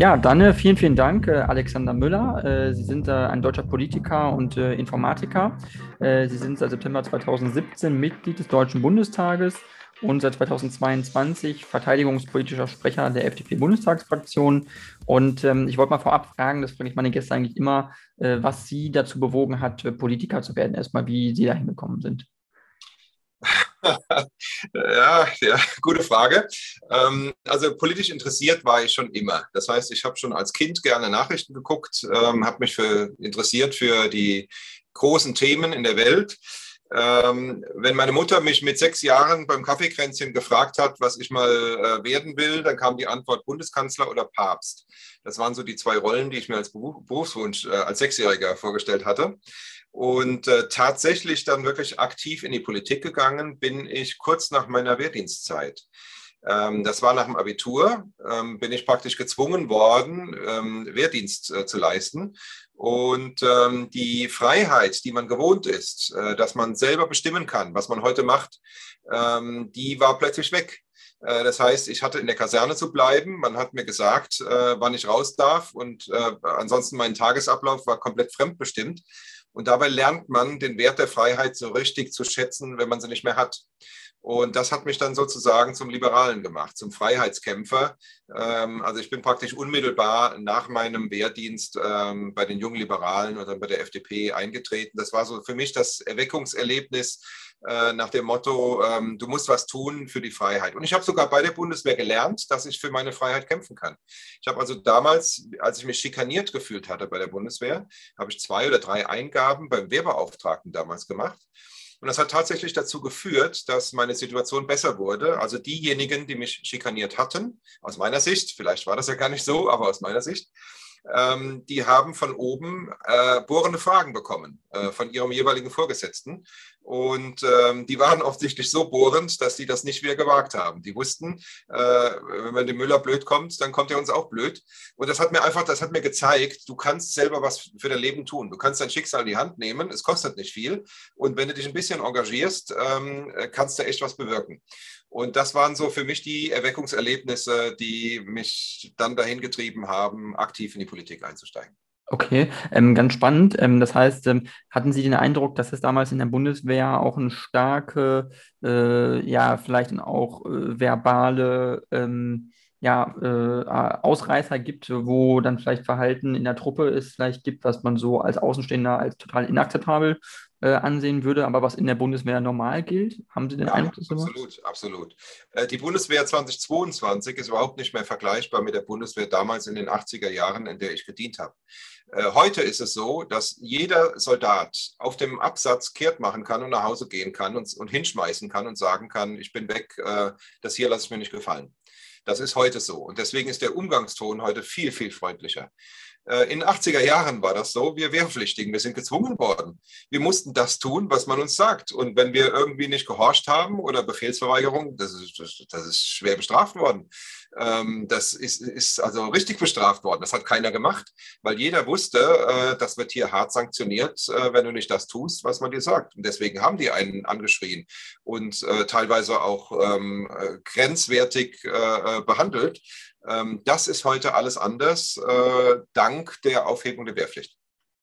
Ja, dann äh, vielen, vielen Dank, äh, Alexander Müller. Äh, Sie sind ein deutscher Politiker und Informatiker. Sie sind seit September 2017 Mitglied des Deutschen Bundestages und seit 2022 verteidigungspolitischer Sprecher der FDP-Bundestagsfraktion. Und ähm, ich wollte mal vorab fragen, das frage ich meine Gäste eigentlich immer, was Sie dazu bewogen hat, Politiker zu werden. Erstmal, wie Sie dahin gekommen sind. Ja, ja, gute Frage. Ähm, also politisch interessiert war ich schon immer. Das heißt, ich habe schon als Kind gerne Nachrichten geguckt, ähm, habe mich für, interessiert für die großen Themen in der Welt. Ähm, wenn meine Mutter mich mit sechs Jahren beim Kaffeekränzchen gefragt hat, was ich mal äh, werden will, dann kam die Antwort Bundeskanzler oder Papst. Das waren so die zwei Rollen, die ich mir als Berufswunsch äh, als Sechsjähriger vorgestellt hatte. Und äh, tatsächlich dann wirklich aktiv in die Politik gegangen bin ich kurz nach meiner Wehrdienstzeit. Ähm, das war nach dem Abitur, ähm, bin ich praktisch gezwungen worden, ähm, Wehrdienst äh, zu leisten. Und ähm, die Freiheit, die man gewohnt ist, äh, dass man selber bestimmen kann, was man heute macht, ähm, die war plötzlich weg. Äh, das heißt, ich hatte in der Kaserne zu bleiben. Man hat mir gesagt, äh, wann ich raus darf. Und äh, ansonsten mein Tagesablauf war komplett fremdbestimmt. Und dabei lernt man den Wert der Freiheit so richtig zu schätzen, wenn man sie nicht mehr hat. Und das hat mich dann sozusagen zum Liberalen gemacht, zum Freiheitskämpfer. Ähm, also ich bin praktisch unmittelbar nach meinem Wehrdienst ähm, bei den jungen Liberalen oder bei der FDP eingetreten. Das war so für mich das Erweckungserlebnis äh, nach dem Motto, ähm, du musst was tun für die Freiheit. Und ich habe sogar bei der Bundeswehr gelernt, dass ich für meine Freiheit kämpfen kann. Ich habe also damals, als ich mich schikaniert gefühlt hatte bei der Bundeswehr, habe ich zwei oder drei Eingaben beim Wehrbeauftragten damals gemacht. Und das hat tatsächlich dazu geführt, dass meine Situation besser wurde. Also diejenigen, die mich schikaniert hatten, aus meiner Sicht, vielleicht war das ja gar nicht so, aber aus meiner Sicht, ähm, die haben von oben äh, bohrende Fragen bekommen äh, von ihrem jeweiligen Vorgesetzten. Und ähm, die waren offensichtlich so bohrend, dass sie das nicht wieder gewagt haben. Die wussten, äh, wenn man dem Müller blöd kommt, dann kommt er uns auch blöd. Und das hat mir einfach, das hat mir gezeigt, du kannst selber was für dein Leben tun. Du kannst dein Schicksal in die Hand nehmen, es kostet nicht viel. Und wenn du dich ein bisschen engagierst, ähm, kannst du echt was bewirken. Und das waren so für mich die Erweckungserlebnisse, die mich dann dahin getrieben haben, aktiv in die Politik einzusteigen. Okay, ähm, ganz spannend. Ähm, das heißt, ähm, hatten Sie den Eindruck, dass es damals in der Bundeswehr auch eine starke, äh, ja, vielleicht auch äh, verbale ähm, ja, äh, Ausreißer gibt, wo dann vielleicht Verhalten in der Truppe es vielleicht gibt, was man so als Außenstehender als total inakzeptabel äh, ansehen würde, aber was in der Bundeswehr normal gilt? Haben Sie den ja, Eindruck? Dass absolut, absolut. Äh, die Bundeswehr 2022 ist überhaupt nicht mehr vergleichbar mit der Bundeswehr damals in den 80er Jahren, in der ich gedient habe. Äh, heute ist es so, dass jeder Soldat auf dem Absatz kehrt machen kann und nach Hause gehen kann und, und hinschmeißen kann und sagen kann, ich bin weg, äh, das hier lasse ich mir nicht gefallen. Das ist heute so. Und deswegen ist der Umgangston heute viel, viel freundlicher. Äh, in den 80er Jahren war das so, wir Wehrpflichtigen, wir sind gezwungen worden. Wir mussten das tun, was man uns sagt. Und wenn wir irgendwie nicht gehorcht haben oder Befehlsverweigerung, das ist, das ist schwer bestraft worden. Ähm, das ist, ist, also richtig bestraft worden. Das hat keiner gemacht, weil jeder wusste, äh, das wird hier hart sanktioniert, äh, wenn du nicht das tust, was man dir sagt. Und deswegen haben die einen angeschrien und teilweise auch ähm, grenzwertig behandelt. Ähm, das ist heute alles anders, äh, dank der Aufhebung der Wehrpflicht.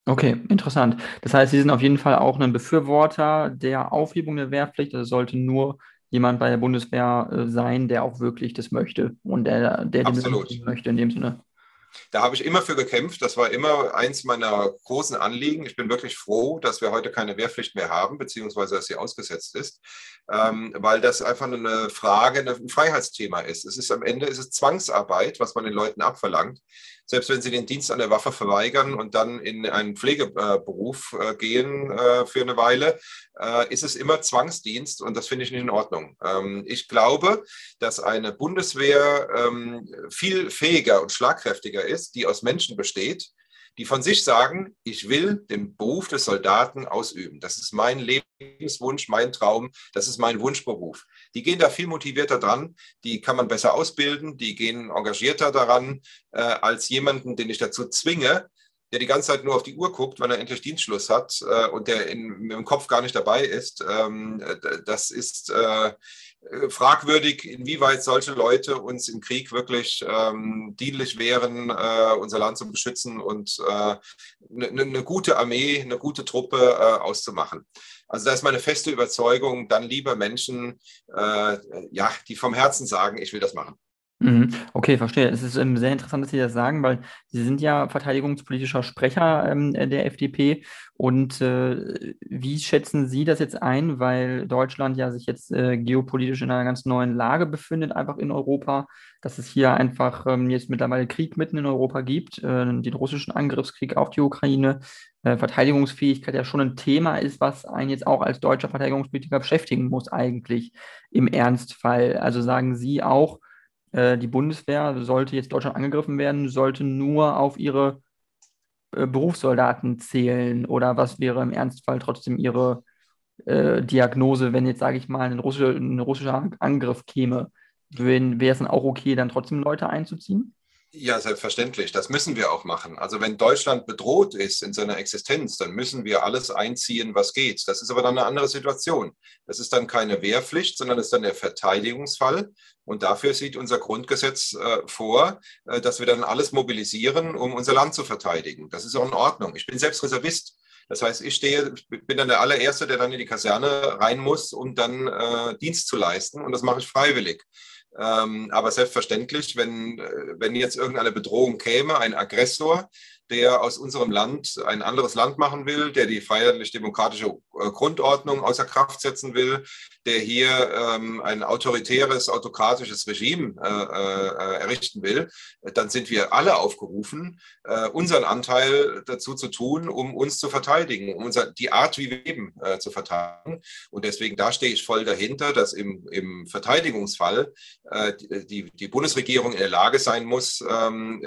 Okay, interessant. Das heißt, Sie sind auf jeden Fall auch ein Befürworter der Aufhebung der Wehrpflicht. Also sollte nur jemand bei der Bundeswehr äh, sein, der auch wirklich das möchte und der, der dem möchte in dem Sinne. Da habe ich immer für gekämpft. Das war immer eins meiner großen Anliegen. Ich bin wirklich froh, dass wir heute keine Wehrpflicht mehr haben, beziehungsweise dass sie ausgesetzt ist, ähm, weil das einfach eine Frage, ein Freiheitsthema ist. Es ist am Ende ist es Zwangsarbeit, was man den Leuten abverlangt selbst wenn sie den Dienst an der Waffe verweigern und dann in einen Pflegeberuf äh, gehen äh, für eine Weile, äh, ist es immer Zwangsdienst und das finde ich nicht in Ordnung. Ähm, ich glaube, dass eine Bundeswehr ähm, viel fähiger und schlagkräftiger ist, die aus Menschen besteht, die von sich sagen, ich will den Beruf des Soldaten ausüben. Das ist mein Lebenswunsch, mein Traum, das ist mein Wunschberuf. Die gehen da viel motivierter dran, die kann man besser ausbilden, die gehen engagierter daran, äh, als jemanden, den ich dazu zwinge, der die ganze Zeit nur auf die Uhr guckt, wann er endlich Dienstschluss hat äh, und der in, im Kopf gar nicht dabei ist. Ähm, das ist, äh, fragwürdig, inwieweit solche Leute uns im Krieg wirklich ähm, dienlich wären, äh, unser Land zu beschützen und eine äh, ne, ne gute Armee, eine gute Truppe äh, auszumachen. Also da ist meine feste Überzeugung, dann lieber Menschen, äh, ja, die vom Herzen sagen, ich will das machen. Mhm. Okay, verstehe. Es ist ähm, sehr interessant, dass Sie das sagen, weil Sie sind ja verteidigungspolitischer Sprecher ähm, der FDP. Und äh, wie schätzen Sie das jetzt ein, weil Deutschland ja sich jetzt äh, geopolitisch in einer ganz neuen Lage befindet, einfach in Europa, dass es hier einfach ähm, jetzt mittlerweile Krieg mitten in Europa gibt, äh, den russischen Angriffskrieg auf die Ukraine, äh, Verteidigungsfähigkeit ja schon ein Thema ist, was einen jetzt auch als deutscher Verteidigungspolitiker beschäftigen muss, eigentlich im Ernstfall. Also sagen Sie auch, äh, die Bundeswehr, sollte jetzt Deutschland angegriffen werden, sollte nur auf ihre äh, Berufssoldaten zählen oder was wäre im Ernstfall trotzdem ihre äh, Diagnose, wenn jetzt, sage ich mal, ein russischer, ein russischer Angriff käme? Wäre es dann auch okay, dann trotzdem Leute einzuziehen? Ja, selbstverständlich. Das müssen wir auch machen. Also wenn Deutschland bedroht ist in seiner Existenz, dann müssen wir alles einziehen, was geht. Das ist aber dann eine andere Situation. Das ist dann keine Wehrpflicht, sondern es ist dann der Verteidigungsfall. Und dafür sieht unser Grundgesetz äh, vor, äh, dass wir dann alles mobilisieren, um unser Land zu verteidigen. Das ist auch in Ordnung. Ich bin selbst Reservist. Das heißt, ich stehe, bin dann der allererste, der dann in die Kaserne rein muss, um dann äh, Dienst zu leisten. Und das mache ich freiwillig. Ähm, aber selbstverständlich, wenn, äh, wenn jetzt irgendeine Bedrohung käme, ein Aggressor, der aus unserem Land ein anderes Land machen will, der die freiheitlich-demokratische äh, Grundordnung außer Kraft setzen will, der hier ähm, ein autoritäres, autokratisches Regime äh, äh, errichten will, dann sind wir alle aufgerufen, äh, unseren Anteil dazu zu tun, um uns zu verteidigen, um unser, die Art, wie wir leben, äh, zu verteidigen. Und deswegen, da stehe ich voll dahinter, dass im, im Verteidigungsfall äh, die, die Bundesregierung in der Lage sein muss, ähm,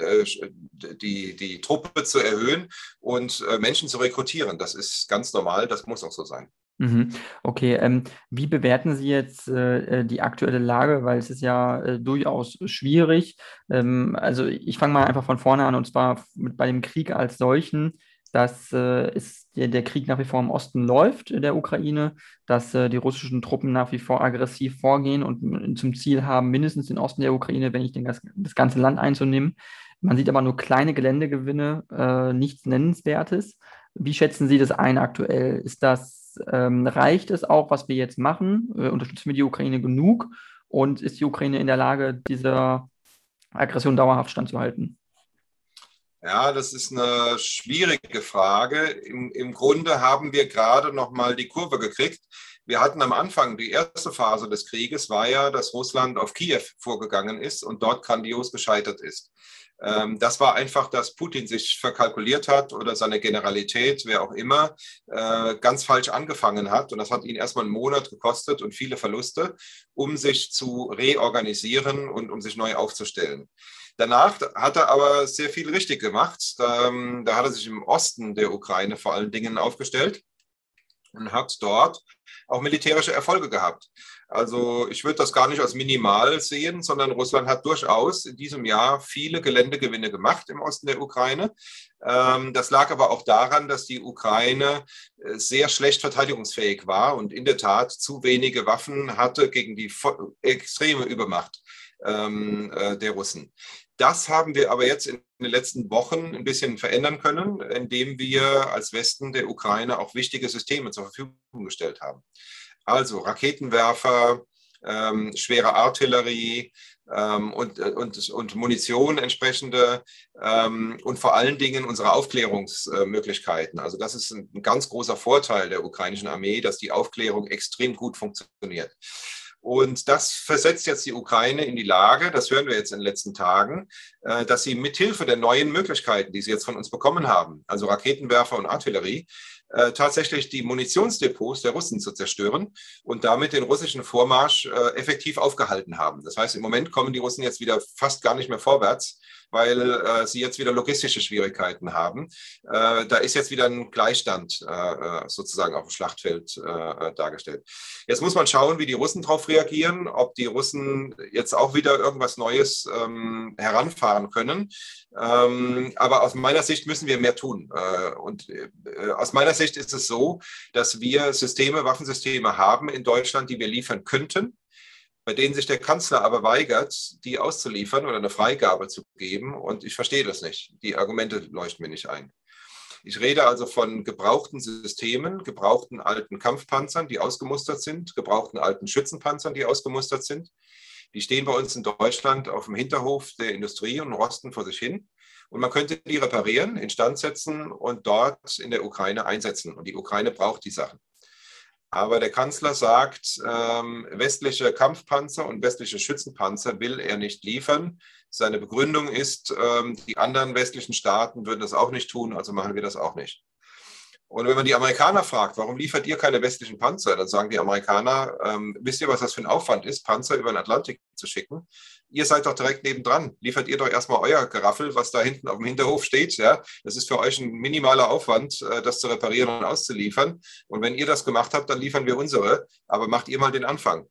die, die Truppe zu erhöhen und Menschen zu rekrutieren. Das ist ganz normal, das muss auch so sein. Mhm. Okay, ähm, wie bewerten Sie jetzt äh, äh, die aktuelle Lage? Weil es ist ja äh, durchaus schwierig. Ähm, also ich fange mal einfach von vorne an und zwar mit, bei dem Krieg als solchen. Dass äh, ist der, der, Krieg nach wie vor im Osten läuft, der Ukraine, dass äh, die russischen Truppen nach wie vor aggressiv vorgehen und zum Ziel haben, mindestens den Osten der Ukraine, wenn nicht das ganze Land einzunehmen. Man sieht aber nur kleine Geländegewinne, äh, nichts Nennenswertes. Wie schätzen Sie das ein aktuell? Ist das ähm, reicht es auch, was wir jetzt machen? Äh, unterstützen wir die Ukraine genug? Und ist die Ukraine in der Lage, dieser Aggression dauerhaft standzuhalten? Ja, das ist eine schwierige Frage. Im, im Grunde haben wir gerade noch mal die Kurve gekriegt. Wir hatten am Anfang, die erste Phase des Krieges war ja, dass Russland auf Kiew vorgegangen ist und dort grandios gescheitert ist. Ähm, das war einfach, dass Putin sich verkalkuliert hat oder seine Generalität, wer auch immer, äh, ganz falsch angefangen hat. Und das hat ihn erstmal einen Monat gekostet und viele Verluste, um sich zu reorganisieren und um sich neu aufzustellen. Danach hat er aber sehr viel richtig gemacht. Da, ähm, da hat er sich im Osten der Ukraine vor allen Dingen aufgestellt und hat dort auch militärische Erfolge gehabt. Also ich würde das gar nicht als minimal sehen, sondern Russland hat durchaus in diesem Jahr viele Geländegewinne gemacht im Osten der Ukraine. Ähm, das lag aber auch daran, dass die Ukraine äh, sehr schlecht verteidigungsfähig war und in der Tat zu wenige Waffen hatte gegen die extreme Übermacht ähm, äh, der Russen. Das haben wir aber jetzt in den letzten Wochen ein bisschen verändern können, indem wir als Westen der Ukraine auch wichtige Systeme zur Verfügung gestellt haben. Also Raketenwerfer, ähm, schwere Artillerie ähm, und, und, und Munition entsprechende ähm, und vor allen Dingen unsere Aufklärungsmöglichkeiten. Also das ist ein, ein ganz großer Vorteil der ukrainischen Armee, dass die Aufklärung extrem gut funktioniert. Und das versetzt jetzt die Ukraine in die Lage, das hören wir jetzt in den letzten Tagen, äh, dass sie mithilfe der neuen Möglichkeiten, die sie jetzt von uns bekommen haben, also Raketenwerfer und Artillerie, äh, tatsächlich die Munitionsdepots der Russen zu zerstören und damit den russischen Vormarsch äh, effektiv aufgehalten haben. Das heißt, im Moment kommen die Russen jetzt wieder fast gar nicht mehr vorwärts, weil äh, sie jetzt wieder logistische Schwierigkeiten haben. Äh, da ist jetzt wieder ein Gleichstand äh, äh sozusagen auf dem Schlachtfeld äh, dargestellt. Jetzt muss man schauen, wie die Russen darauf reagieren, ob die Russen jetzt auch wieder irgendwas Neues ähm, heranfahren können. Ähm, aber aus meiner Sicht müssen wir mehr tun. Äh, und aus meiner Sicht ist es so, dass wir Systeme, Waffensysteme haben in Deutschland, die wir liefern könnten bei denen sich der Kanzler aber weigert, die auszuliefern oder eine Freigabe zu geben. Und ich verstehe das nicht. Die Argumente leuchten mir nicht ein. Ich rede also von gebrauchten Systemen, gebrauchten alten Kampfpanzern, die ausgemustert sind, gebrauchten alten Schützenpanzern, die ausgemustert sind. Die stehen bei uns in Deutschland auf dem Hinterhof der Industrie und rosten vor sich hin. Und man könnte die reparieren, instand setzen und dort in der Ukraine einsetzen. Und die Ukraine braucht die Sachen. Aber der Kanzler sagt, ähm, westliche Kampfpanzer und westliche Schützenpanzer will er nicht liefern. Seine Begründung ist, ähm, die anderen westlichen Staaten würden das auch nicht tun, also machen wir das auch nicht. Und wenn man die Amerikaner fragt, warum liefert ihr keine westlichen Panzer, dann sagen die Amerikaner, ähm, wisst ihr, was das für ein Aufwand ist, Panzer über den Atlantik zu schicken? Ihr seid doch direkt nebendran. Liefert ihr doch erstmal euer Geraffel, was da hinten auf dem Hinterhof steht. Ja? Das ist für euch ein minimaler Aufwand, äh, das zu reparieren und auszuliefern. Und wenn ihr das gemacht habt, dann liefern wir unsere. Aber macht ihr mal den Anfang.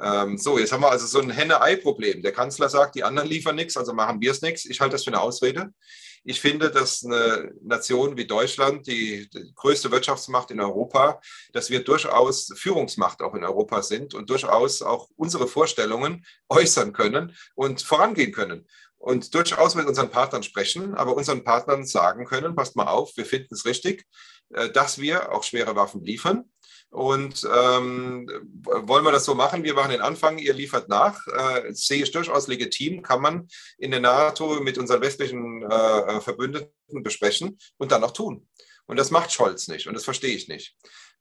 Ähm, so, jetzt haben wir also so ein Henne-Ei-Problem. Der Kanzler sagt, die anderen liefern nichts, also machen wir es nichts. Ich halte das für eine Ausrede. Ich finde, dass eine Nation wie Deutschland, die, die, größte Wirtschaftsmacht in Europa, dass wir durchaus Führungsmacht auch in Europa sind und durchaus auch unsere Vorstellungen äußern können und vorangehen können. Und durchaus mit unseren Partnern sprechen, aber unseren Partnern sagen können, passt mal auf, wir finden es richtig, äh, dass wir auch schwere Waffen liefern und ähm, wollen wir das so machen? Wir machen den Anfang, ihr liefert nach. Äh, sehe ich durchaus legitim, kann man in der NATO mit unseren westlichen äh, Verbündeten besprechen und dann auch tun. Und das macht Scholz nicht und das verstehe ich nicht.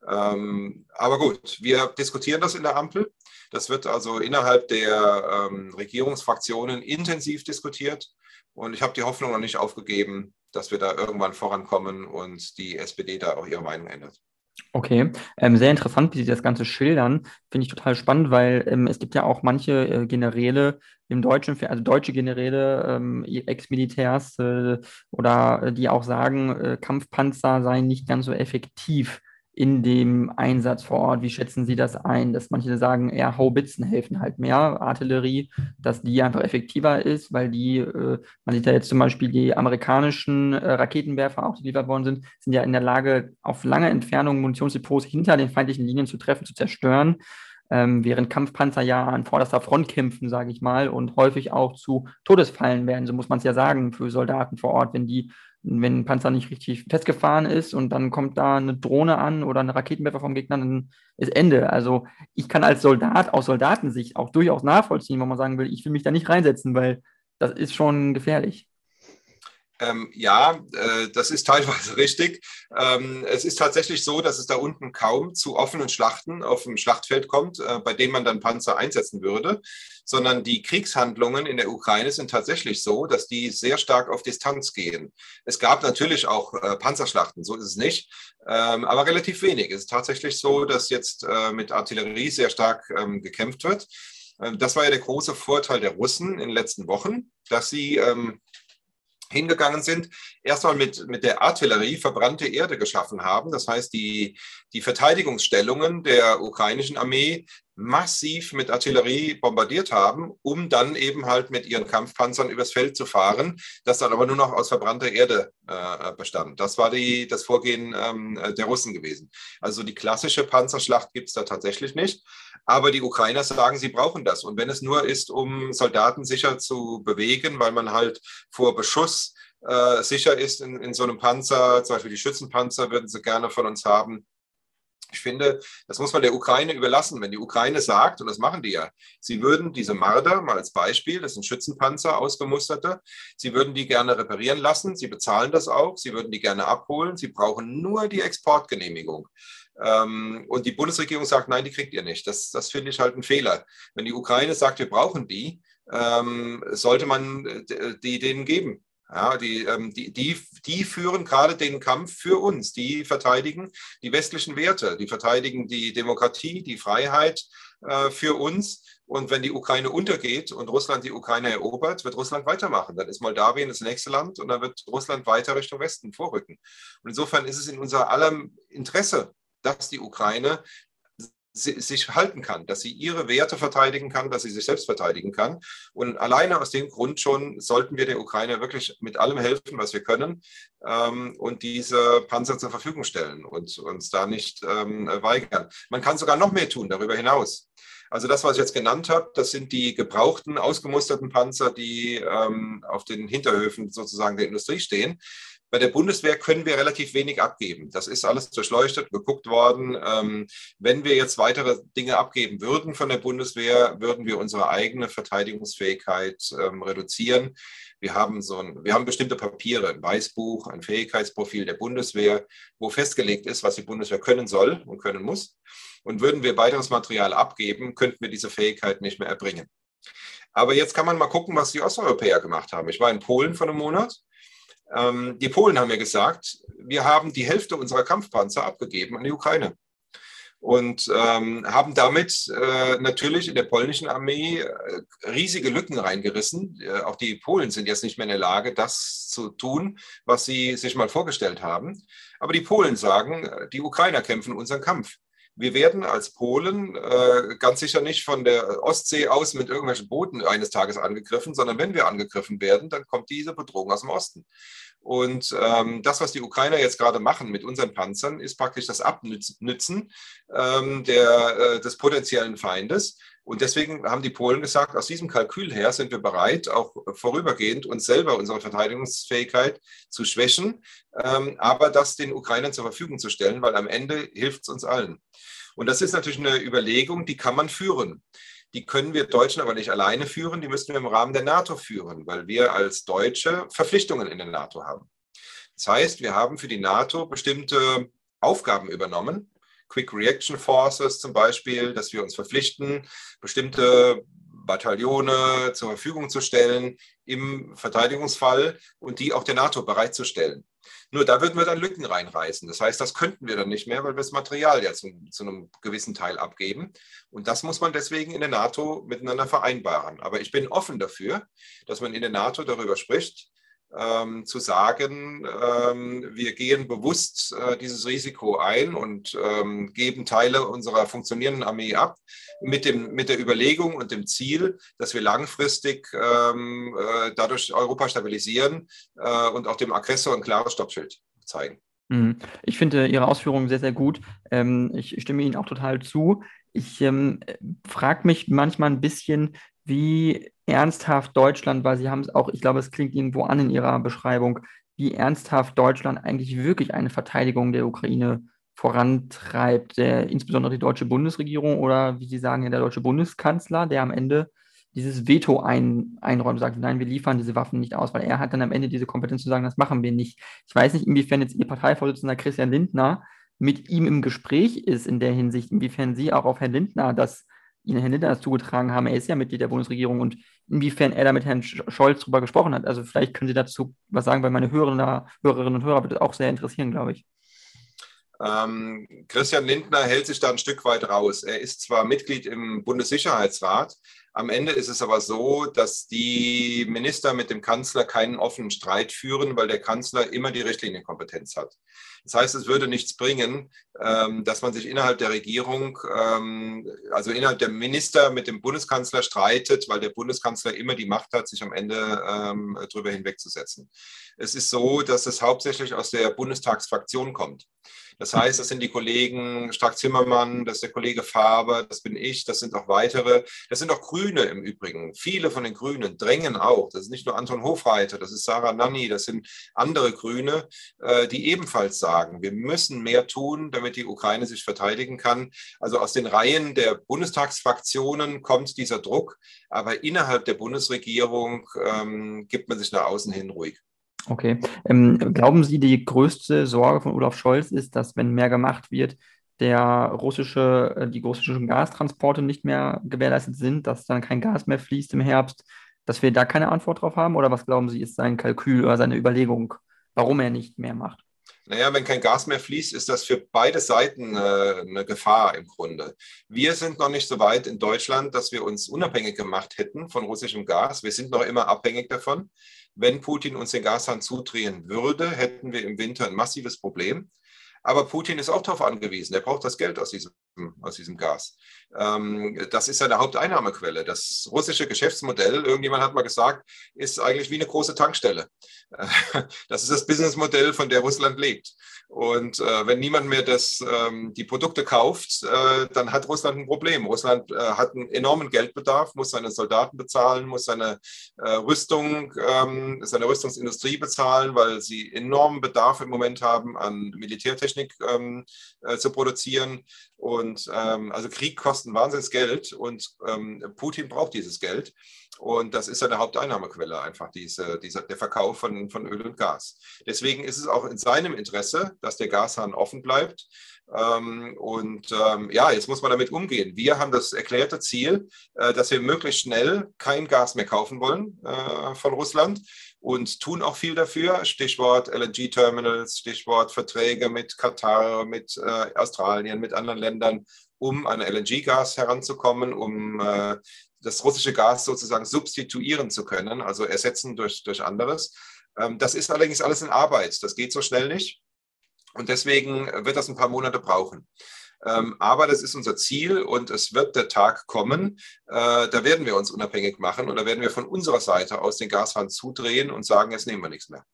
Ähm, aber gut, wir diskutieren das in der Ampel. Das wird also innerhalb der ähm, Regierungsfraktionen intensiv diskutiert. Und ich habe die Hoffnung noch nicht aufgegeben, dass wir da irgendwann vorankommen und die SPD da auch ihre Meinung ändert. Okay, ähm, sehr interessant, wie Sie das Ganze schildern. Finde ich total spannend, weil ähm, es gibt ja auch manche äh, Generäle im deutschen, also deutsche Generäle, ähm, Ex-Militärs äh, oder äh, die auch sagen, äh, Kampfpanzer seien nicht ganz so effektiv in dem Einsatz vor Ort? Wie schätzen Sie das ein? Dass manche sagen, eher Haubitzen helfen halt mehr, Artillerie, dass die einfach effektiver ist, weil die, äh, man sieht ja jetzt zum Beispiel die amerikanischen äh, Raketenwerfer, auch die geliefert worden sind, sind ja in der Lage, auf lange Entfernung Munitionsdepots hinter den feindlichen Linien zu treffen, zu zerstören. Ähm, während Kampfpanzer ja an vorderster Front kämpfen, sage ich mal, und häufig auch zu Todesfallen werden, so muss man es ja sagen, für Soldaten vor Ort, wenn die wenn ein Panzer nicht richtig festgefahren ist und dann kommt da eine Drohne an oder eine Raketenwerfer vom Gegner, dann ist Ende. Also ich kann als Soldat aus Soldatensicht auch durchaus nachvollziehen, wenn man sagen will, ich will mich da nicht reinsetzen, weil das ist schon gefährlich. Ähm, ja, äh, das ist teilweise richtig. Ähm, es ist tatsächlich so, dass es da unten kaum zu offenen Schlachten auf dem Schlachtfeld kommt, äh, bei denen man dann Panzer einsetzen würde, sondern die Kriegshandlungen in der Ukraine sind tatsächlich so, dass die sehr stark auf Distanz gehen. Es gab natürlich auch äh, Panzerschlachten, so ist es nicht, ähm, aber relativ wenig. Es ist tatsächlich so, dass jetzt äh, mit Artillerie sehr stark ähm, gekämpft wird. Ähm, das war ja der große Vorteil der Russen in den letzten Wochen, dass sie ähm, hingegangen sind, erstmal mit, mit der Artillerie verbrannte Erde geschaffen haben. Das heißt, die, die Verteidigungsstellungen der ukrainischen Armee massiv mit Artillerie bombardiert haben, um dann eben halt mit ihren Kampfpanzern übers Feld zu fahren, das dann aber nur noch aus verbrannter Erde äh, bestand. Das war die, das Vorgehen ähm, der Russen gewesen. Also die klassische Panzerschlacht gibt es da tatsächlich nicht. Aber die Ukrainer sagen, sie brauchen das. Und wenn es nur ist, um Soldaten sicher zu bewegen, weil man halt vor Beschuss äh, sicher ist in, in so einem Panzer, zum Beispiel die Schützenpanzer würden sie gerne von uns haben, ich finde, das muss man der Ukraine überlassen. Wenn die Ukraine sagt, und das machen die ja, sie würden diese Marder, mal als Beispiel, das sind Schützenpanzer, ausgemusterte, sie würden die gerne reparieren lassen, sie bezahlen das auch, sie würden die gerne abholen, sie brauchen nur die Exportgenehmigung. Ähm, und die Bundesregierung sagt, nein, die kriegt ihr nicht. Das, das finde ich halt ein Fehler. Wenn die Ukraine sagt, wir brauchen die, ähm, sollte man äh, die denen geben. Ja, die, ähm, die, die, die führen gerade den Kampf für uns. Die verteidigen die westlichen Werte, die verteidigen die Demokratie, die Freiheit äh, für uns. Und wenn die Ukraine untergeht und Russland die Ukraine erobert, wird Russland weitermachen. Dann ist Moldawien das nächste Land und dann wird Russland weiter Richtung Westen vorrücken. Und insofern ist es in unser allem Interesse, dass die Ukraine sich halten kann, dass sie ihre Werte verteidigen kann, dass sie sich selbst verteidigen kann. Und alleine aus dem Grund schon sollten wir der Ukraine wirklich mit allem helfen, was wir können ähm, und diese Panzer zur Verfügung stellen und uns da nicht ähm, weigern. Man kann sogar noch mehr tun darüber hinaus. Also das, was ich jetzt genannt habe, das sind die gebrauchten, ausgemusterten Panzer, die ähm, auf den Hinterhöfen sozusagen der Industrie stehen. Bei der Bundeswehr können wir relativ wenig abgeben. Das ist alles durchleuchtet, geguckt worden. Ähm, wenn wir jetzt weitere Dinge abgeben würden von der Bundeswehr, würden wir unsere eigene Verteidigungsfähigkeit ähm, reduzieren. Wir haben, so ein, wir haben bestimmte Papiere, ein Weißbuch, ein Fähigkeitsprofil der Bundeswehr, wo festgelegt ist, was die Bundeswehr können soll und können muss. Und würden wir weiteres Material abgeben, könnten wir diese Fähigkeit nicht mehr erbringen. Aber jetzt kann man mal gucken, was die Osteuropäer gemacht haben. Ich war in Polen vor einem Monat ähm, die Polen haben mir gesagt, wir haben die Hälfte unserer Kampfpanzer abgegeben an die Ukraine und ähm, haben damit äh, natürlich in der polnischen Armee äh, riesige Lücken reingerissen. Äh, auch die Polen sind jetzt nicht mehr in der Lage, das zu tun, was sie sich mal vorgestellt haben. Aber die Polen sagen, äh, die Ukrainer kämpfen unseren Kampf. Wir werden als Polen äh, ganz sicher nicht von der Ostsee aus mit irgendwelchen Booten eines Tages angegriffen, sondern wenn wir angegriffen werden, dann kommt diese Bedrohung aus dem Osten. Und ähm, das, was die Ukrainer jetzt gerade machen mit unseren Panzern, ist praktisch das Abnützen ähm, der, äh, des potenziellen Feindes. Und deswegen haben die Polen gesagt, aus diesem Kalkül her sind wir bereit, auch vorübergehend uns selber unsere Verteidigungsfähigkeit zu schwächen, ähm, aber das den Ukrainern zur Verfügung zu stellen, weil am Ende hilft es uns allen. Und das ist natürlich eine Überlegung, die kann man führen. Die können wir Deutschen aber nicht alleine führen, die müssen wir im Rahmen der NATO führen, weil wir als Deutsche Verpflichtungen in der NATO haben. Das heißt, wir haben für die NATO bestimmte Aufgaben übernommen, Quick Reaction Forces zum Beispiel, dass wir uns verpflichten, bestimmte Bataillone zur Verfügung zu stellen im Verteidigungsfall und die auch der NATO bereitzustellen. Nur da würden wir dann Lücken reinreißen. Das heißt, das könnten wir dann nicht mehr, weil wir das Material ja zu, zu einem gewissen Teil abgeben. Und das muss man deswegen in der NATO miteinander vereinbaren. Aber ich bin offen dafür, dass man in der NATO darüber spricht, ähm, zu sagen, ähm, wir gehen bewusst äh, dieses Risiko ein und ähm, geben Teile unserer funktionierenden Armee ab, mit, dem, mit der Überlegung und dem Ziel, dass wir langfristig ähm, äh, dadurch Europa stabilisieren äh, und auch dem Aggressor ein klares Stoppschild zeigen. Mhm. Ich finde Ihre Ausführungen sehr, sehr gut. Ähm, ich stimme Ihnen auch total zu. Ich ähm, frage mich manchmal ein bisschen, wie ernsthaft Deutschland, weil Sie haben es auch, ich glaube, es klingt irgendwo an in Ihrer Beschreibung, wie ernsthaft Deutschland eigentlich wirklich eine Verteidigung der Ukraine vorantreibt, der, insbesondere die deutsche Bundesregierung oder wie Sie sagen, der deutsche Bundeskanzler, der am Ende dieses Veto ein, einräumt, sagt, nein, wir liefern diese Waffen nicht aus, weil er hat dann am Ende diese Kompetenz zu sagen, das machen wir nicht. Ich weiß nicht, inwiefern jetzt Ihr Parteivorsitzender Christian Lindner mit ihm im Gespräch ist in der Hinsicht, inwiefern Sie auch auf Herrn Lindner das Ihnen Herr Lindner das zugetragen haben. Er ist ja Mitglied der Bundesregierung und inwiefern er da mit Herrn Scholz drüber gesprochen hat. Also vielleicht können Sie dazu was sagen, weil meine Hörerinnen, Hörerinnen und Hörer wird das auch sehr interessieren, glaube ich. Ähm, Christian Lindner hält sich da ein Stück weit raus. Er ist zwar Mitglied im Bundessicherheitsrat, am Ende ist es aber so, dass die Minister mit dem Kanzler keinen offenen Streit führen, weil der Kanzler immer die Richtlinienkompetenz hat. Das heißt, es würde nichts bringen, ähm, dass man sich innerhalb der Regierung, ähm, also innerhalb der Minister mit dem Bundeskanzler streitet, weil der Bundeskanzler immer die Macht hat, sich am Ende ähm, darüber hinwegzusetzen. Es ist so, dass es hauptsächlich aus der Bundestagsfraktion kommt. Das heißt, das sind die Kollegen Strack-Zimmermann, das ist der Kollege Faber, das bin ich, das sind auch weitere. Das sind auch Grüne im Übrigen. Viele von den Grünen drängen auch. Das ist nicht nur Anton Hofreiter, das ist Sarah Nanni, das sind andere Grüne, äh, die ebenfalls sagen, wir müssen mehr tun, damit die Ukraine sich verteidigen kann. Also aus den Reihen der Bundestagsfraktionen kommt dieser Druck, aber innerhalb der Bundesregierung ähm, gibt man sich nach außen hin ruhig. Okay. Ähm, glauben Sie, die größte Sorge von Olaf Scholz ist, dass, wenn mehr gemacht wird, der russische, äh, die russischen Gastransporte nicht mehr gewährleistet sind, dass dann kein Gas mehr fließt im Herbst, dass wir da keine Antwort drauf haben? Oder was glauben Sie, ist sein Kalkül oder seine Überlegung, warum er nicht mehr macht? Naja, wenn kein Gas mehr fließt, ist das für beide Seiten äh, eine Gefahr im Grunde. Wir sind noch nicht so weit in Deutschland, dass wir uns unabhängig gemacht hätten von russischem Gas. Wir sind noch immer abhängig davon. Wenn Putin uns den Gashahn zudrehen würde, hätten wir im Winter ein massives Problem. Aber Putin ist auch darauf angewiesen. Er braucht das Geld aus diesem aus diesem Gas. Ähm, das ist seine Haupteinnahmequelle. Das russische Geschäftsmodell, irgendjemand hat mal gesagt, ist eigentlich wie eine große Tankstelle. Das ist das Businessmodell, von der Russland lebt. Und äh, wenn niemand mehr das, ähm, die Produkte kauft, äh, dann hat Russland ein Problem. Russland äh, hat einen enormen Geldbedarf, muss seine Soldaten bezahlen, muss seine Rüstung, ähm, seine Rüstungsindustrie bezahlen, weil sie enormen Bedarf im Moment haben, an Militärtechnik zu produzieren. Und ähm, also Krieg kostet wahnsinniges Geld und ähm, Putin braucht dieses Geld. Und das ist seine Haupteinnahmequelle, einfach diese, dieser, der Verkauf von, von Öl und Gas. Deswegen ist es auch in seinem Interesse, dass der Gashahn offen bleibt. Ähm, und ähm, ja, jetzt muss man damit umgehen. Wir haben das erklärte Ziel, äh, dass wir möglichst schnell kein Gas mehr kaufen wollen äh, von Russland und tun auch viel dafür. Stichwort LNG-Terminals, Stichwort Verträge mit Katar, mit äh, Australien, mit anderen Ländern, um an LNG-Gas heranzukommen, um äh, das russische Gas sozusagen substituieren zu können, also ersetzen durch, durch anderes. Ähm, das ist allerdings alles in Arbeit. Das geht so schnell nicht. Und deswegen wird das ein paar Monate brauchen. Ähm, aber das ist unser Ziel und es wird der Tag kommen, äh, da werden wir uns unabhängig machen und da werden wir von unserer Seite aus den Gashahn zudrehen und sagen, jetzt nehmen wir nichts mehr.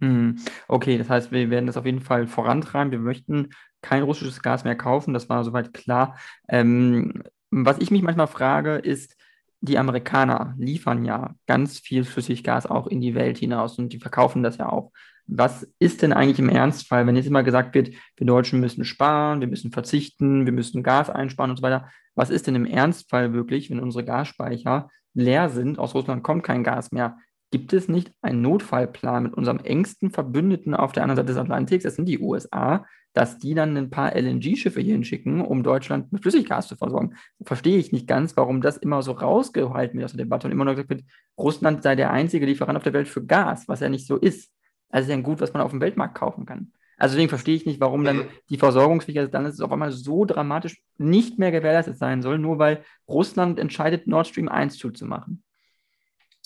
Hm, okay, das heißt, wir werden das auf jeden Fall vorantreiben. Wir möchten kein russisches Gas mehr kaufen, das war soweit klar. Ähm, was ich mich manchmal frage, ist, die Amerikaner liefern ja ganz viel Flüssiggas auch in die Welt hinaus und die verkaufen das ja auch. Was ist denn eigentlich im Ernstfall, wenn jetzt immer gesagt wird, wir Deutschen müssen sparen, wir müssen verzichten, wir müssen Gas einsparen und so weiter? Was ist denn im Ernstfall wirklich, wenn unsere Gasspeicher leer sind, aus Russland kommt kein Gas mehr? Gibt es nicht einen Notfallplan mit unserem engsten Verbündeten auf der anderen Seite des Atlantiks, das sind die USA, dass die dann ein paar LNG-Schiffe hier hinschicken, um Deutschland mit Flüssiggas zu versorgen. Verstehe ich nicht ganz, warum das immer so rausgehalten wird aus der Debatte und immer noch gesagt wird, Russland sei der einzige Lieferant auf der Welt für Gas, was ja nicht so ist. Also ist ja ein Gut, was man auf dem Weltmarkt kaufen kann. Also deswegen verstehe ich nicht, warum dann mhm. die Versorgungsfähigkeit dann ist auf einmal so dramatisch nicht mehr gewährleistet sein soll, nur weil Russland entscheidet, Nord Stream 1 zuzumachen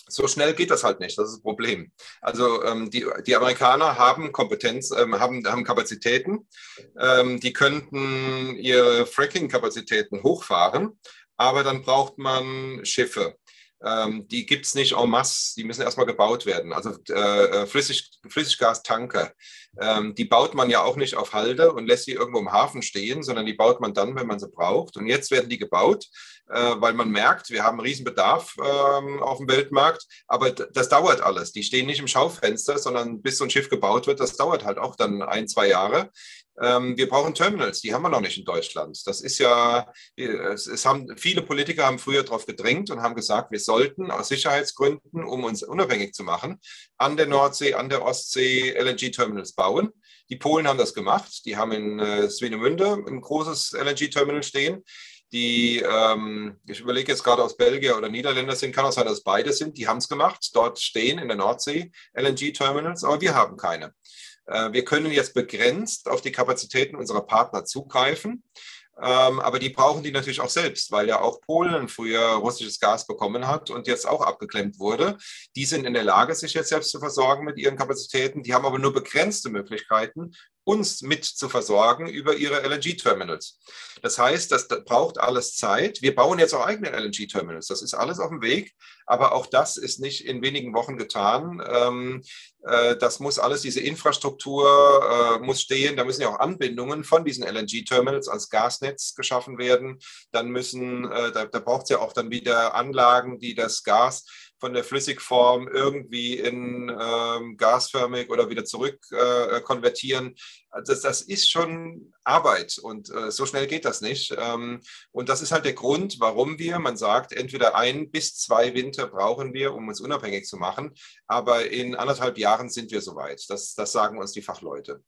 so schnell geht das halt nicht, das ist das Problem. Also ähm, die, die Amerikaner haben Kompetenz, ähm, haben, haben Kapazitäten, ähm, die könnten ihre Fracking-Kapazitäten hochfahren, aber dann braucht man Schiffe. Ähm, die gibt es nicht en masse, die müssen erstmal gebaut werden. Also äh, äh, Flüssig, Flüssiggastanker, ähm, die baut man ja auch nicht auf Halde und lässt sie irgendwo im Hafen stehen, sondern die baut man dann, wenn man sie braucht. Und jetzt werden die gebaut, äh, weil man merkt, wir haben einen Riesenbedarf ähm, auf dem Weltmarkt, aber das dauert alles. Die stehen nicht im Schaufenster, sondern bis so ein Schiff gebaut wird, das dauert halt auch dann ein, zwei Jahre. Ähm, wir brauchen Terminals, die haben wir noch nicht in Deutschland. Das ist ja, es, es haben, viele Politiker haben früher darauf gedrängt und haben gesagt, wir sollten aus Sicherheitsgründen, um uns unabhängig zu machen, an der Nordsee, an der Ostsee LNG-Terminals bauen. Die Polen haben das gemacht. Die haben in äh, Swinemünde ein großes LNG-Terminal stehen. Die, ähm, ich überlege jetzt gerade aus Belgien oder Niederländer sind, kann auch sein, dass beide sind. Die haben es gemacht. Dort stehen in der Nordsee LNG-Terminals, aber wir haben keine. Äh, wir können jetzt begrenzt auf die Kapazitäten unserer Partner zugreifen. Ähm, aber die brauchen die natürlich auch selbst, weil ja auch Polen früher russisches Gas bekommen hat und jetzt auch abgeklemmt wurde. Die sind in der Lage, sich jetzt selbst zu versorgen mit ihren Kapazitäten. Die haben aber nur begrenzte Möglichkeiten, uns mit zu versorgen über ihre LNG-Terminals. Das heißt, das braucht alles Zeit. Wir bauen jetzt auch eigene LNG-Terminals. Das ist alles auf dem Weg, aber auch das ist nicht in wenigen Wochen getan. Äh, das muss alles, diese Infrastruktur äh, muss stehen. Da müssen ja auch Anbindungen von diesen LNG-Terminals als Gasnetz geschaffen werden. Dann müssen, äh, da, da braucht es ja auch dann wieder Anlagen, die das Gas von der Flüssigform irgendwie in ähm, gasförmig oder wieder zurück äh, konvertieren. Das, das ist schon Arbeit und äh, so schnell geht das nicht. Ähm, und das ist halt der Grund, warum wir, man sagt, entweder ein bis zwei Winter brauchen wir, um uns unabhängig zu machen, aber in anderthalb Jahren sind wir soweit. Das, das sagen uns die Fachleute.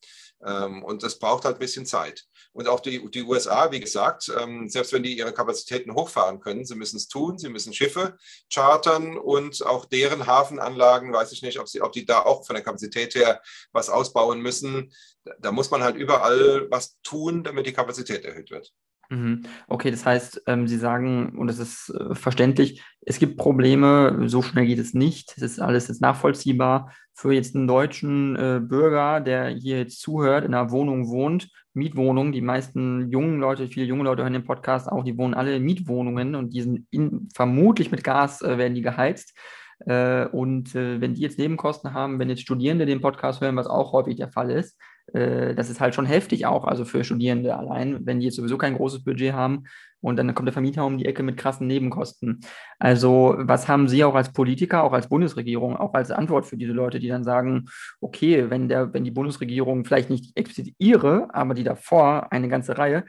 Ähm, und das braucht halt ein bisschen Zeit. Und auch die, die USA, wie gesagt, ähm, selbst wenn die ihre Kapazitäten hochfahren können, sie müssen es tun, sie müssen Schiffe chartern und auch deren Hafenanlagen, weiß ich nicht, ob, sie, ob die da auch von der Kapazität her was ausbauen müssen. Da muss man halt überall was tun, damit die Kapazität erhöht wird. Mhm. Okay, das heißt, ähm, Sie sagen, und das ist äh, verständlich, es gibt Probleme, so schnell geht es nicht. Es ist alles jetzt nachvollziehbar. Für jetzt einen deutschen äh, Bürger, der hier jetzt zuhört, in einer Wohnung wohnt, Mietwohnungen. Die meisten jungen Leute, viele junge Leute hören den Podcast auch, die wohnen alle in Mietwohnungen und die sind in, vermutlich mit Gas äh, werden die geheizt. Äh, und äh, wenn die jetzt Nebenkosten haben, wenn jetzt Studierende den Podcast hören, was auch häufig der Fall ist, äh, das ist halt schon heftig auch, also für Studierende allein, wenn die jetzt sowieso kein großes Budget haben und dann kommt der Vermieter um die Ecke mit krassen Nebenkosten. Also was haben Sie auch als Politiker, auch als Bundesregierung, auch als Antwort für diese Leute, die dann sagen, okay, wenn, der, wenn die Bundesregierung vielleicht nicht explizit ihre, aber die davor eine ganze Reihe,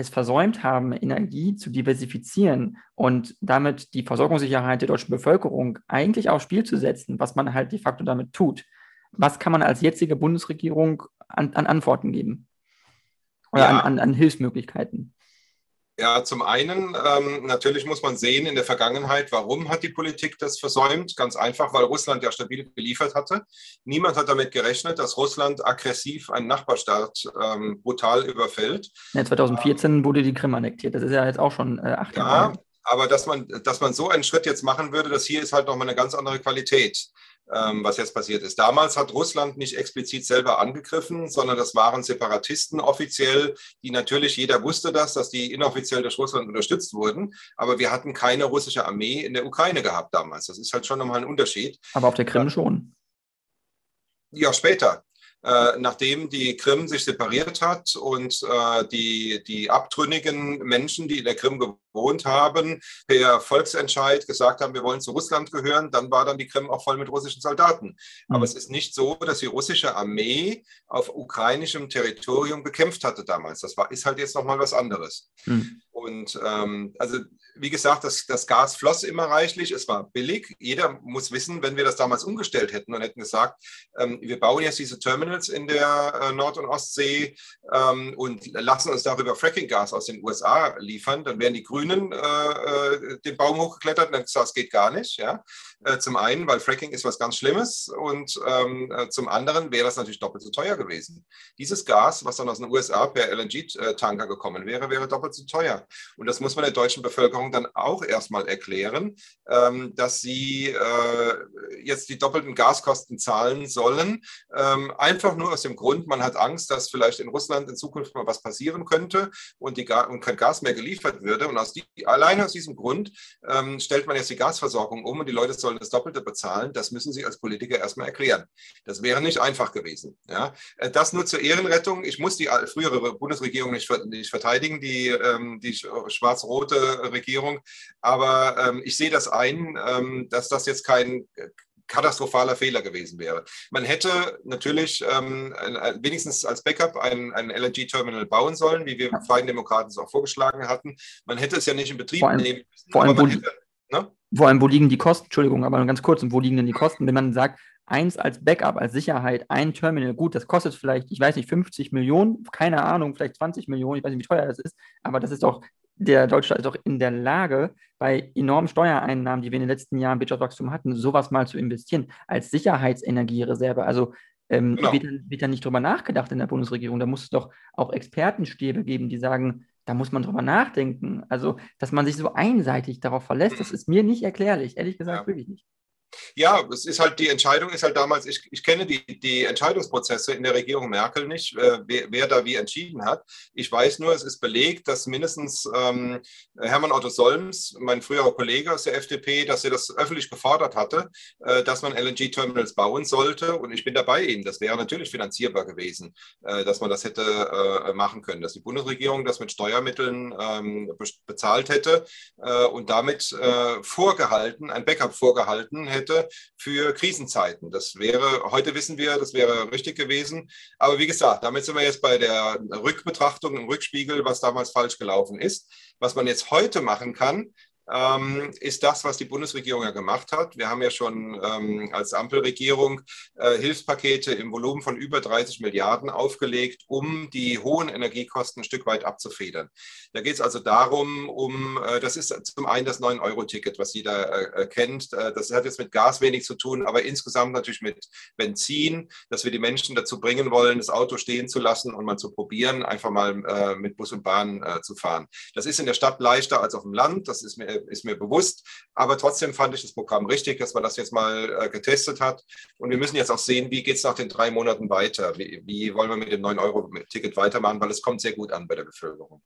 es versäumt haben, Energie zu diversifizieren und damit die Versorgungssicherheit der deutschen Bevölkerung eigentlich aufs Spiel zu setzen, was man halt de facto damit tut. Was kann man als jetzige Bundesregierung an, an Antworten geben? Oder ja. an, an, Hilfsmöglichkeiten? Ja, zum einen, ähm, natürlich muss man sehen in der Vergangenheit, warum hat die Politik das versäumt? Ganz einfach, weil Russland ja stabil geliefert hatte. Niemand hat damit gerechnet, dass Russland aggressiv einen Nachbarstaat ähm, brutal überfällt. Ja, 2014 ähm, wurde die Krim annektiert. Das ist ja jetzt auch schon äh, acht Jahre. Ja, aber dass man, dass man so einen Schritt jetzt machen würde, das hier ist halt nochmal eine ganz andere Qualität was jetzt passiert ist. Damals hat Russland nicht explizit selber angegriffen, sondern das waren Separatisten offiziell, die natürlich, jeder wusste das, dass die inoffiziell durch Russland unterstützt wurden, aber wir hatten keine russische Armee in der Ukraine gehabt damals. Das ist halt schon nochmal ein Unterschied. Aber auf der Krim schon. Ja, später. Äh, nachdem die Krim sich separiert hat und äh, die, die abtrünnigen Menschen, die in der Krim gewohnt haben, per Volksentscheid gesagt haben, wir wollen zu Russland gehören, dann war dann die Krim auch voll mit russischen Soldaten. Mhm. Aber es ist nicht so, dass die russische Armee auf ukrainischem Territorium gekämpft hatte damals. Das war, ist halt jetzt nochmal was anderes. Mhm. Und ähm, also wie gesagt, das, das Gas floss immer reichlich, es war billig. Jeder muss wissen, wenn wir das damals umgestellt hätten und hätten gesagt, ähm, wir bauen jetzt diese Terminals in der äh, Nord- und Ostsee ähm, und lassen uns darüber Fracking-Gas aus den USA liefern, dann wären die Grünen äh, äh, den Baum hochgeklettert und dann gesagt, das geht gar nicht. Ja? Äh, zum einen, weil Fracking ist was ganz Schlimmes und ähm, äh, zum anderen wäre das natürlich doppelt so teuer gewesen. Dieses Gas, was dann aus den USA per LNG-Tanker gekommen wäre, wäre doppelt so teuer. Und das muss man der deutschen Bevölkerung dann auch erstmal erklären, ähm, dass sie äh, jetzt die doppelten Gaskosten zahlen sollen. Ähm, einfach nur aus dem Grund, man hat Angst, dass vielleicht in Russland in Zukunft mal was passieren könnte und, die und kein Gas mehr geliefert würde. Und aus die, alleine aus diesem Grund ähm, stellt man jetzt die Gasversorgung um und die Leute sollen das Doppelte bezahlen. Das müssen sie als Politiker erstmal erklären. Das wäre nicht einfach gewesen. Ja? Äh, das nur zur Ehrenrettung. Ich muss die frühere Bundesregierung nicht, nicht verteidigen, die, die schwarz-rote Regierung. Aber ähm, ich sehe das ein, ähm, dass das jetzt kein katastrophaler Fehler gewesen wäre. Man hätte natürlich ähm, wenigstens als Backup ein, ein LNG-Terminal bauen sollen, wie wir Freien Demokraten es auch vorgeschlagen hatten. Man hätte es ja nicht in Betrieb allem, nehmen müssen. Vor allem, hätte, ne? Vor allem, wo liegen die Kosten? Entschuldigung, aber ganz kurz, wo liegen denn die Kosten? Wenn man sagt, eins als Backup, als Sicherheit, ein Terminal, gut, das kostet vielleicht, ich weiß nicht, 50 Millionen, keine Ahnung, vielleicht 20 Millionen, ich weiß nicht, wie teuer das ist, aber das ist doch der Deutschland ist auch in der Lage, bei enormen Steuereinnahmen, die wir in den letzten Jahren Wirtschaftswachstum hatten, sowas mal zu investieren als Sicherheitsenergiereserve. Also ähm, genau. wird, wird da nicht drüber nachgedacht in der Bundesregierung. Da muss es doch auch Expertenstäbe geben, die sagen, da muss man drüber nachdenken. Also, dass man sich so einseitig darauf verlässt, das ist mir nicht erklärlich, ehrlich gesagt, ja. wirklich nicht. Ja, es ist halt die Entscheidung ist halt damals, ich, ich kenne die, die Entscheidungsprozesse in der Regierung Merkel nicht, äh, wer, wer, da wie entschieden hat. Ich weiß nur, es ist belegt, dass mindestens ähm, Hermann Otto Solms, mein früherer Kollege aus der FDP, dass er das öffentlich gefordert hatte, äh, dass man LNG-Terminals bauen sollte. Und ich bin dabei ihm. Das wäre natürlich finanzierbar gewesen, äh, dass man das hätte äh, machen können, dass die Bundesregierung das mit Steuermitteln ähm, bezahlt hätte äh, und damit äh, vorgehalten, ein Backup vorgehalten hätte hätte für Krisenzeiten. Das wäre, heute wissen wir, das wäre richtig gewesen. Aber wie gesagt, damit sind wir jetzt bei der Rückbetrachtung im Rückspiegel, was damals falsch gelaufen ist. Was man jetzt heute machen kann, ähm, ist das, was die Bundesregierung ja gemacht hat. Wir haben ja schon ähm, als Ampelregierung äh, Hilfspakete im Volumen von über 30 Milliarden aufgelegt, um die hohen Energiekosten ein Stück weit abzufedern. Da geht es also darum, um, äh, das ist zum einen das 9-Euro-Ticket, was jeder äh, kennt. Äh, das hat jetzt mit Gas wenig zu tun, aber insgesamt natürlich mit Benzin, dass wir die Menschen dazu bringen wollen, das Auto stehen zu lassen und mal zu probieren, einfach mal äh, mit Bus und Bahn äh, zu fahren. Das ist in der Stadt leichter als auf dem Land. Das ist ist mir bewusst. Aber trotzdem fand ich das Programm richtig, dass man das jetzt mal äh, getestet hat. Und wir müssen jetzt auch sehen, wie geht es nach den drei Monaten weiter? Wie, wie wollen wir mit dem 9-Euro-Ticket weitermachen? Weil es kommt sehr gut an bei der Bevölkerung.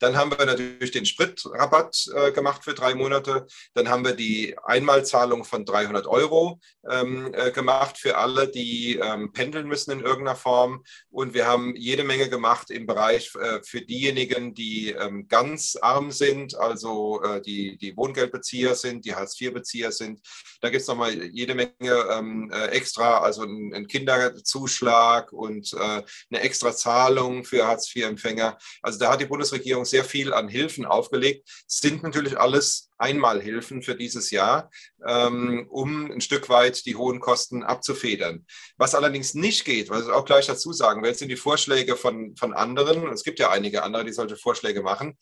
Dann haben wir natürlich den Spritrabatt äh, gemacht für drei Monate. Dann haben wir die Einmalzahlung von 300 Euro ähm, äh, gemacht für alle, die ähm, pendeln müssen in irgendeiner Form. Und wir haben jede Menge gemacht im Bereich äh, für diejenigen, die ähm, ganz arm sind, also äh, die, die Wohngeldbezieher sind, die Hartz-IV-Bezieher sind. Da gibt es nochmal jede Menge ähm, äh, extra, also einen Kinderzuschlag und äh, eine extra Zahlung für Hartz-IV-Empfänger. Also da hat die Bundesregierung sehr viel an Hilfen aufgelegt, sind natürlich alles Einmalhilfen für dieses Jahr, ähm, um ein Stück weit die hohen Kosten abzufedern. Was allerdings nicht geht, was ich auch gleich dazu sagen will, sind die Vorschläge von, von anderen. Es gibt ja einige andere, die solche Vorschläge machen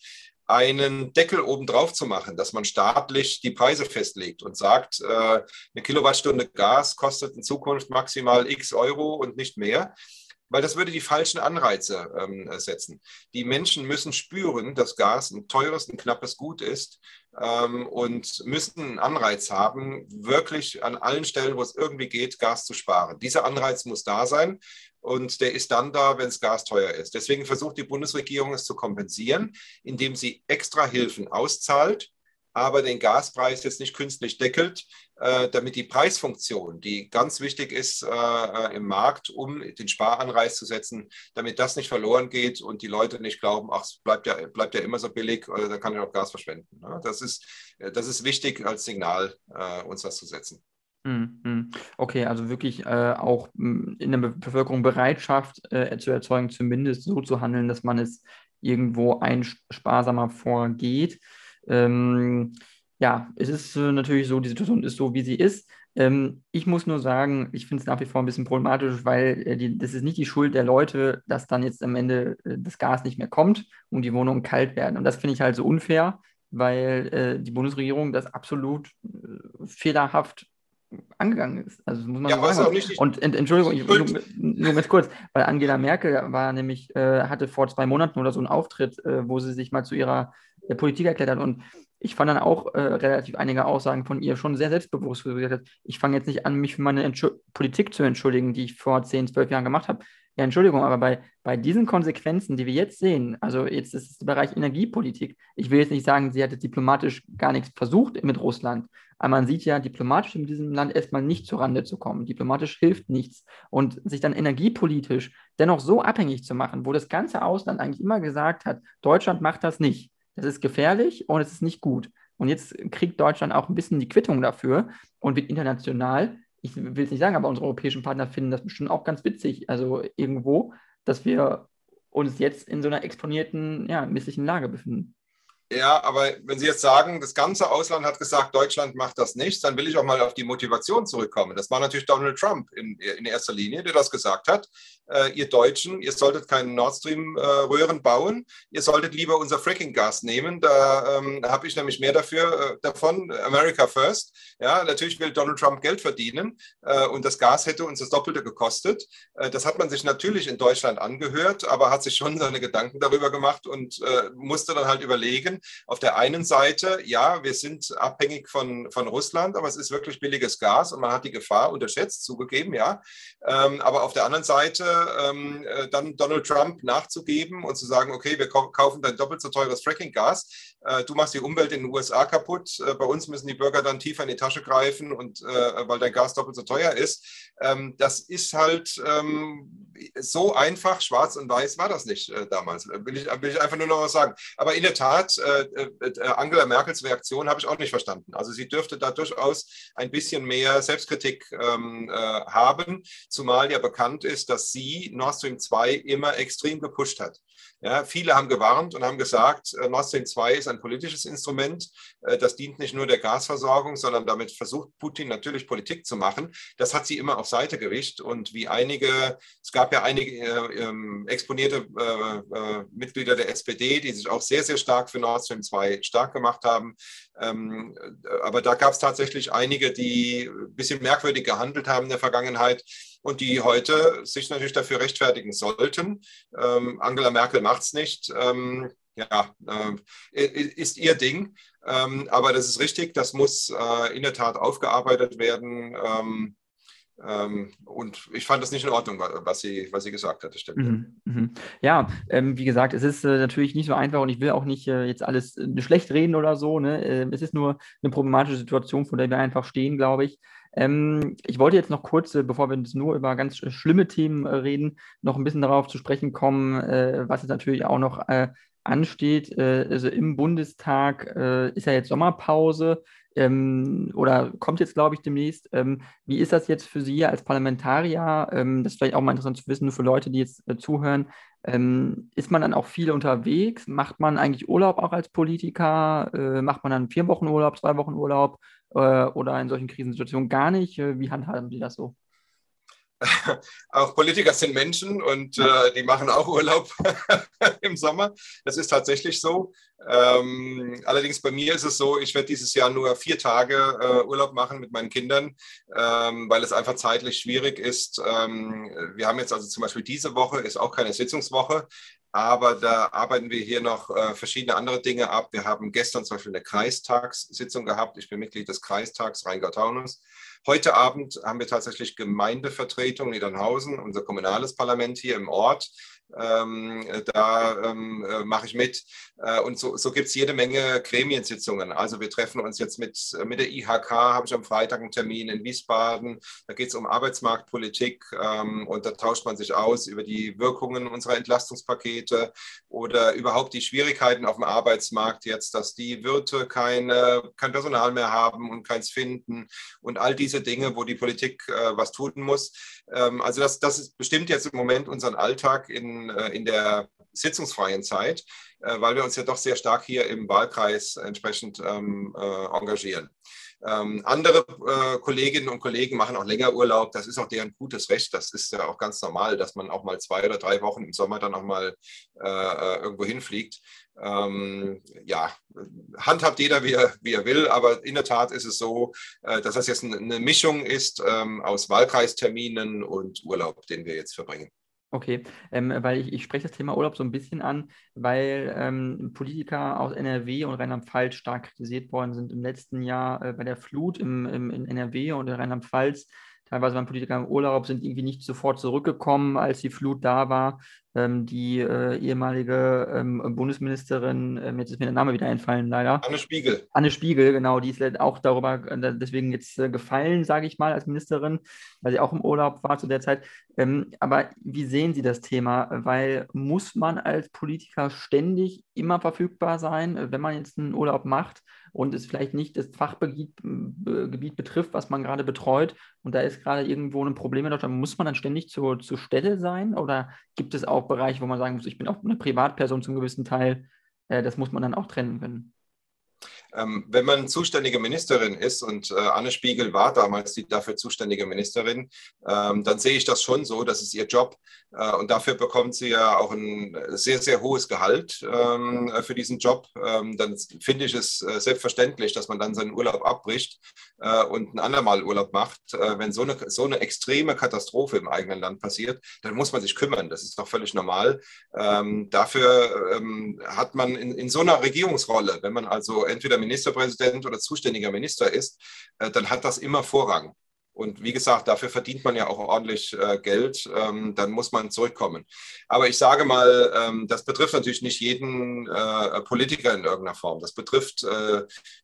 einen Deckel obendrauf zu machen, dass man staatlich die Preise festlegt und sagt, äh, eine Kilowattstunde Gas kostet in Zukunft maximal x Euro und nicht mehr weil das würde die falschen Anreize ähm, setzen. Die Menschen müssen spüren, dass Gas ein teures, ein knappes Gut ist ähm, und müssen einen Anreiz haben, wirklich an allen Stellen, wo es irgendwie geht, Gas zu sparen. Dieser Anreiz muss da sein und der ist dann da, wenn das Gas teuer ist. Deswegen versucht die Bundesregierung es zu kompensieren, indem sie extra Hilfen auszahlt aber den Gaspreis jetzt nicht künstlich deckelt, äh, damit die Preisfunktion, die ganz wichtig ist äh, äh, im Markt, um den Sparanreiz zu setzen, damit das nicht verloren geht und die Leute nicht glauben, ach, es bleibt ja, bleibt ja immer so billig, oder da kann ich auch Gas verschwenden. Ne? Das, ist, das ist wichtig als Signal, uns das zu setzen. Hm, hm. Okay, also wirklich äh, auch hm, in der Bevölkerung Bereitschaft äh, zu erzeugen, zumindest so zu handeln, dass man es irgendwo einsparsamer vorgeht. Ähm, ja, es ist äh, natürlich so, die Situation ist so, wie sie ist. Ähm, ich muss nur sagen, ich finde es nach wie vor ein bisschen problematisch, weil äh, die, das ist nicht die Schuld der Leute, dass dann jetzt am Ende äh, das Gas nicht mehr kommt und die Wohnungen kalt werden. Und das finde ich halt so unfair, weil äh, die Bundesregierung das absolut äh, fehlerhaft angegangen ist. Also muss man ja, so sagen. Nicht, und ent, Entschuldigung, ich, nur, nur, ganz kurz, weil Angela Merkel war nämlich, äh, hatte vor zwei Monaten oder so einen Auftritt, wo sie sich mal zu ihrer der Politik erklärt hat. Und ich fand dann auch äh, relativ einige Aussagen von ihr schon sehr selbstbewusst, wo sie gesagt hat, ich fange jetzt nicht an, mich für meine Entschu Politik zu entschuldigen, die ich vor 10, 12 Jahren gemacht habe. Ja, Entschuldigung, aber bei, bei diesen Konsequenzen, die wir jetzt sehen, also jetzt ist es der Bereich Energiepolitik, ich will jetzt nicht sagen, sie hätte diplomatisch gar nichts versucht mit Russland, aber man sieht ja diplomatisch in diesem Land erstmal nicht zurande zu kommen. Diplomatisch hilft nichts. Und sich dann energiepolitisch dennoch so abhängig zu machen, wo das ganze Ausland eigentlich immer gesagt hat, Deutschland macht das nicht es ist gefährlich und es ist nicht gut. Und jetzt kriegt Deutschland auch ein bisschen die Quittung dafür und wird international, ich will es nicht sagen, aber unsere europäischen Partner finden das bestimmt auch ganz witzig, also irgendwo, dass wir uns jetzt in so einer exponierten, ja, misslichen Lage befinden. Ja, aber wenn Sie jetzt sagen, das ganze Ausland hat gesagt, Deutschland macht das nicht, dann will ich auch mal auf die Motivation zurückkommen. Das war natürlich Donald Trump in, in erster Linie, der das gesagt hat. Äh, ihr Deutschen, ihr solltet keinen Nord Stream-Röhren äh, bauen, ihr solltet lieber unser Fracking-Gas nehmen. Da ähm, habe ich nämlich mehr dafür, äh, davon, America First. Ja, natürlich will Donald Trump Geld verdienen äh, und das Gas hätte uns das Doppelte gekostet. Äh, das hat man sich natürlich in Deutschland angehört, aber hat sich schon seine Gedanken darüber gemacht und musste dann halt überlegen, auf der einen Seite, ja, wir sind abhängig von, von Russland, aber es ist wirklich billiges Gas und man hat die Gefahr unterschätzt, zugegeben, ja. Ähm, aber auf der anderen Seite ähm, äh, dann Donald Trump nachzugeben und zu sagen, okay, wir kaufen dein doppelt so teures Fracking-Gas, äh, du machst die Umwelt in den USA kaputt, äh, bei uns müssen die Bürger dann tiefer in die Tasche greifen und äh, weil dein Gas doppelt so teuer ist. Ähm, das ist halt ähm, so einfach, schwarz und weiß war das nicht äh, damals. Will ich, will ich einfach nur noch was sagen. Aber in der Tat, äh, äh, Angela Merkels Reaktion habe ich auch nicht verstanden. Also sie dürfte da durchaus ein bisschen mehr Selbstkritik ähm, haben, zumal ja bekannt ist, dass sie Nord Stream 2 immer extrem gepusht hat. Ja, viele haben gewarnt und haben gesagt, äh, Nord Stream 2 ist ein politisches Instrument. Äh, das dient nicht nur der Gasversorgung, sondern damit versucht Putin natürlich Politik zu machen. Das hat sie immer auf Seite gewischt. Und wie einige, es gab ja einige äh, ähm, exponierte äh, äh, Mitglieder der SPD, die sich auch sehr, sehr stark für Nord Stream 2 stark gemacht haben. Ähm, aber da gab es tatsächlich einige, die ein bisschen merkwürdig gehandelt haben in der Vergangenheit und die heute sich natürlich dafür rechtfertigen sollten. Ähm, Angela Merkel macht es nicht. Ähm, ja, äh, ist ihr Ding. Ähm, aber das ist richtig, das muss äh, in der Tat aufgearbeitet werden. Ähm, ähm, und ich fand das nicht in Ordnung, was sie, was sie gesagt hat. Das stimmt. Mhm, mhm. Ja, ähm, wie gesagt, es ist äh, natürlich nicht so einfach und ich will auch nicht äh, jetzt alles äh, schlecht reden oder so. Ne? Ähm, es ist nur eine problematische Situation, vor der wir einfach stehen, glaube ich. Ähm, ich wollte jetzt noch kurz, äh, bevor wir jetzt nur über ganz schlimme Themen äh, reden, noch ein bisschen darauf zu sprechen kommen, äh, was jetzt natürlich auch noch ansteht. also im Bundestag ist ja jetzt Sommerpause ähm, oder kommt jetzt, glaube ich, demnächst. Ähm, wie ist das jetzt für Sie als Parlamentarier? Ähm, das ist vielleicht auch mal interessant zu wissen, für Leute, die jetzt äh, zuhören. Ähm, ist man dann auch viel unterwegs? Macht man eigentlich Urlaub auch als Politiker? Äh, macht man dann vier Wochen Urlaub, zwei Wochen Urlaub äh, oder in solchen Krisensituationen gar nicht? Äh, wie handhaben Sie das so? auch Politiker sind Menschen und äh, die machen auch Urlaub im Sommer. Das ist tatsächlich so. Ähm, allerdings bei mir ist es so, ich werde dieses Jahr nur vier Tage äh, Urlaub machen mit meinen Kindern, ähm, weil es einfach zeitlich schwierig ist. Ähm, wir haben jetzt also zum Beispiel diese Woche, ist auch keine Sitzungswoche, aber da arbeiten wir hier noch äh, verschiedene andere Dinge ab. Wir haben gestern zum Beispiel eine Kreistagssitzung gehabt. Ich bin Mitglied des Kreistags Rheingau-Taunus. Heute Abend haben wir tatsächlich Gemeindevertretung Niedernhausen, unser kommunales Parlament hier im Ort. Ähm, da ähm, äh, mache ich mit. Äh, und so, so gibt es jede Menge Gremiensitzungen. Also wir treffen uns jetzt mit, mit der IHK, habe ich am Freitag einen Termin in Wiesbaden. Da geht es um Arbeitsmarktpolitik ähm, und da tauscht man sich aus über die Wirkungen unserer Entlastungspakete oder überhaupt die Schwierigkeiten auf dem Arbeitsmarkt jetzt, dass die Wirte keine, kein Personal mehr haben und keins finden und all diese Dinge, wo die Politik äh, was tun muss. Ähm, also das, das bestimmt jetzt im Moment unseren Alltag in, äh, in der sitzungsfreien Zeit, äh, weil wir uns ja doch sehr stark hier im Wahlkreis entsprechend ähm, äh, engagieren. Ähm, andere äh, Kolleginnen und Kollegen machen auch länger Urlaub. Das ist auch deren gutes Recht. Das ist ja auch ganz normal, dass man auch mal zwei oder drei Wochen im Sommer dann auch mal äh, irgendwo hinfliegt. Ähm, ja, handhabt jeder, wie er, wie er will, aber in der Tat ist es so, äh, dass das jetzt eine Mischung ist ähm, aus Wahlkreisterminen und Urlaub, den wir jetzt verbringen. Okay, ähm, weil ich, ich spreche das Thema Urlaub so ein bisschen an, weil ähm, Politiker aus NRW und Rheinland-Pfalz stark kritisiert worden sind im letzten Jahr äh, bei der Flut im, im, in NRW und in Rheinland-Pfalz. Teilweise waren Politiker im Urlaub, sind irgendwie nicht sofort zurückgekommen, als die Flut da war. Ähm, die äh, ehemalige ähm, Bundesministerin, ähm, jetzt ist mir der Name wieder einfallen, leider. Anne Spiegel. Anne Spiegel, genau, die ist auch darüber äh, deswegen jetzt äh, gefallen, sage ich mal, als Ministerin, weil sie auch im Urlaub war zu der Zeit. Ähm, aber wie sehen Sie das Thema? Weil muss man als Politiker ständig immer verfügbar sein, wenn man jetzt einen Urlaub macht? Und es vielleicht nicht das Fachgebiet Gebiet betrifft, was man gerade betreut. Und da ist gerade irgendwo ein Problem in Deutschland, muss man dann ständig zur, zur Stelle sein? Oder gibt es auch Bereiche, wo man sagen muss, ich bin auch eine Privatperson zum gewissen Teil, äh, das muss man dann auch trennen können? Ähm, wenn man zuständige Ministerin ist und äh, Anne Spiegel war damals die dafür zuständige Ministerin, ähm, dann sehe ich das schon so, das ist ihr Job äh, und dafür bekommt sie ja auch ein sehr, sehr hohes Gehalt ähm, für diesen Job. Ähm, dann finde ich es äh, selbstverständlich, dass man dann seinen Urlaub abbricht äh, und ein andermal Urlaub macht. Äh, wenn so eine, so eine extreme Katastrophe im eigenen Land passiert, dann muss man sich kümmern. Das ist doch völlig normal. Ähm, dafür ähm, hat man in, in so einer Regierungsrolle, wenn man also entweder Ministerpräsident oder zuständiger Minister ist, äh, dann hat das immer Vorrang. Und wie gesagt, dafür verdient man ja auch ordentlich äh, Geld. Ähm, dann muss man zurückkommen. Aber ich sage mal, ähm, das betrifft natürlich nicht jeden äh, Politiker in irgendeiner Form. Das betrifft äh,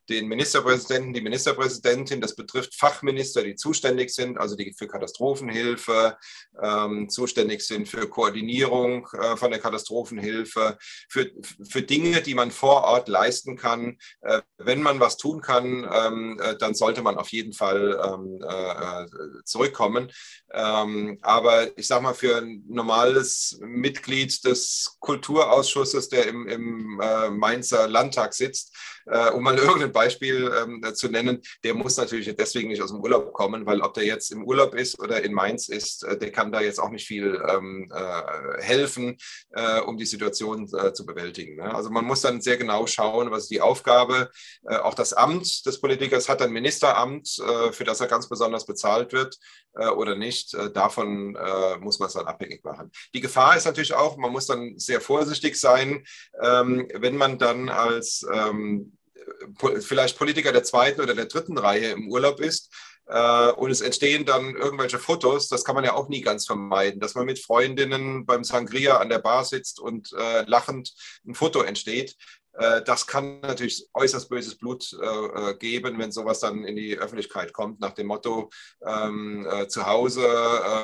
den Ministerpräsidenten, die Ministerpräsidentin. Das betrifft Fachminister, die zuständig sind, also die für Katastrophenhilfe ähm, zuständig sind, für Koordinierung äh, von der Katastrophenhilfe, für, für Dinge, die man vor Ort leisten kann. Äh, wenn man was tun kann, ähm, äh, dann sollte man auf jeden Fall ähm, äh, zurückkommen. Ähm, aber ich sage mal, für ein normales Mitglied des Kulturausschusses, der im, im äh, Mainzer Landtag sitzt, äh, um mal irgendein Beispiel ähm, zu nennen, der muss natürlich deswegen nicht aus dem Urlaub kommen, weil ob der jetzt im Urlaub ist oder in Mainz ist, äh, der kann da jetzt auch nicht viel ähm, äh, helfen, äh, um die Situation äh, zu bewältigen. Ne? Also man muss dann sehr genau schauen, was die Aufgabe. Äh, auch das Amt des Politikers hat ein Ministeramt, für das er ganz besonders bezahlt wird äh, oder nicht, äh, davon äh, muss man es dann abhängig machen. Die Gefahr ist natürlich auch, man muss dann sehr vorsichtig sein, ähm, wenn man dann als ähm, vielleicht Politiker der zweiten oder der dritten Reihe im Urlaub ist, äh, und es entstehen dann irgendwelche Fotos, das kann man ja auch nie ganz vermeiden, dass man mit Freundinnen beim Sangria an der Bar sitzt und äh, lachend ein Foto entsteht. Äh, das kann natürlich äußerst böses Blut äh, äh, geben, wenn sowas dann in die Öffentlichkeit kommt, nach dem Motto, ähm, äh, zu Hause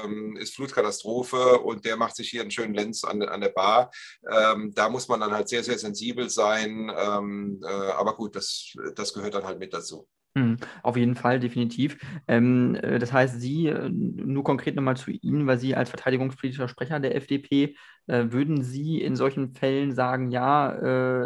ähm, ist Flutkatastrophe und der macht sich hier einen schönen Lenz an, an der Bar. Ähm, da muss man dann halt sehr, sehr sensibel sein. Ähm, aber gut, das, das gehört dann halt mit dazu. Mhm, auf jeden Fall, definitiv. Ähm, äh, das heißt, Sie, äh, nur konkret nochmal zu Ihnen, weil Sie als verteidigungspolitischer Sprecher der FDP, äh, würden Sie in solchen Fällen sagen, ja,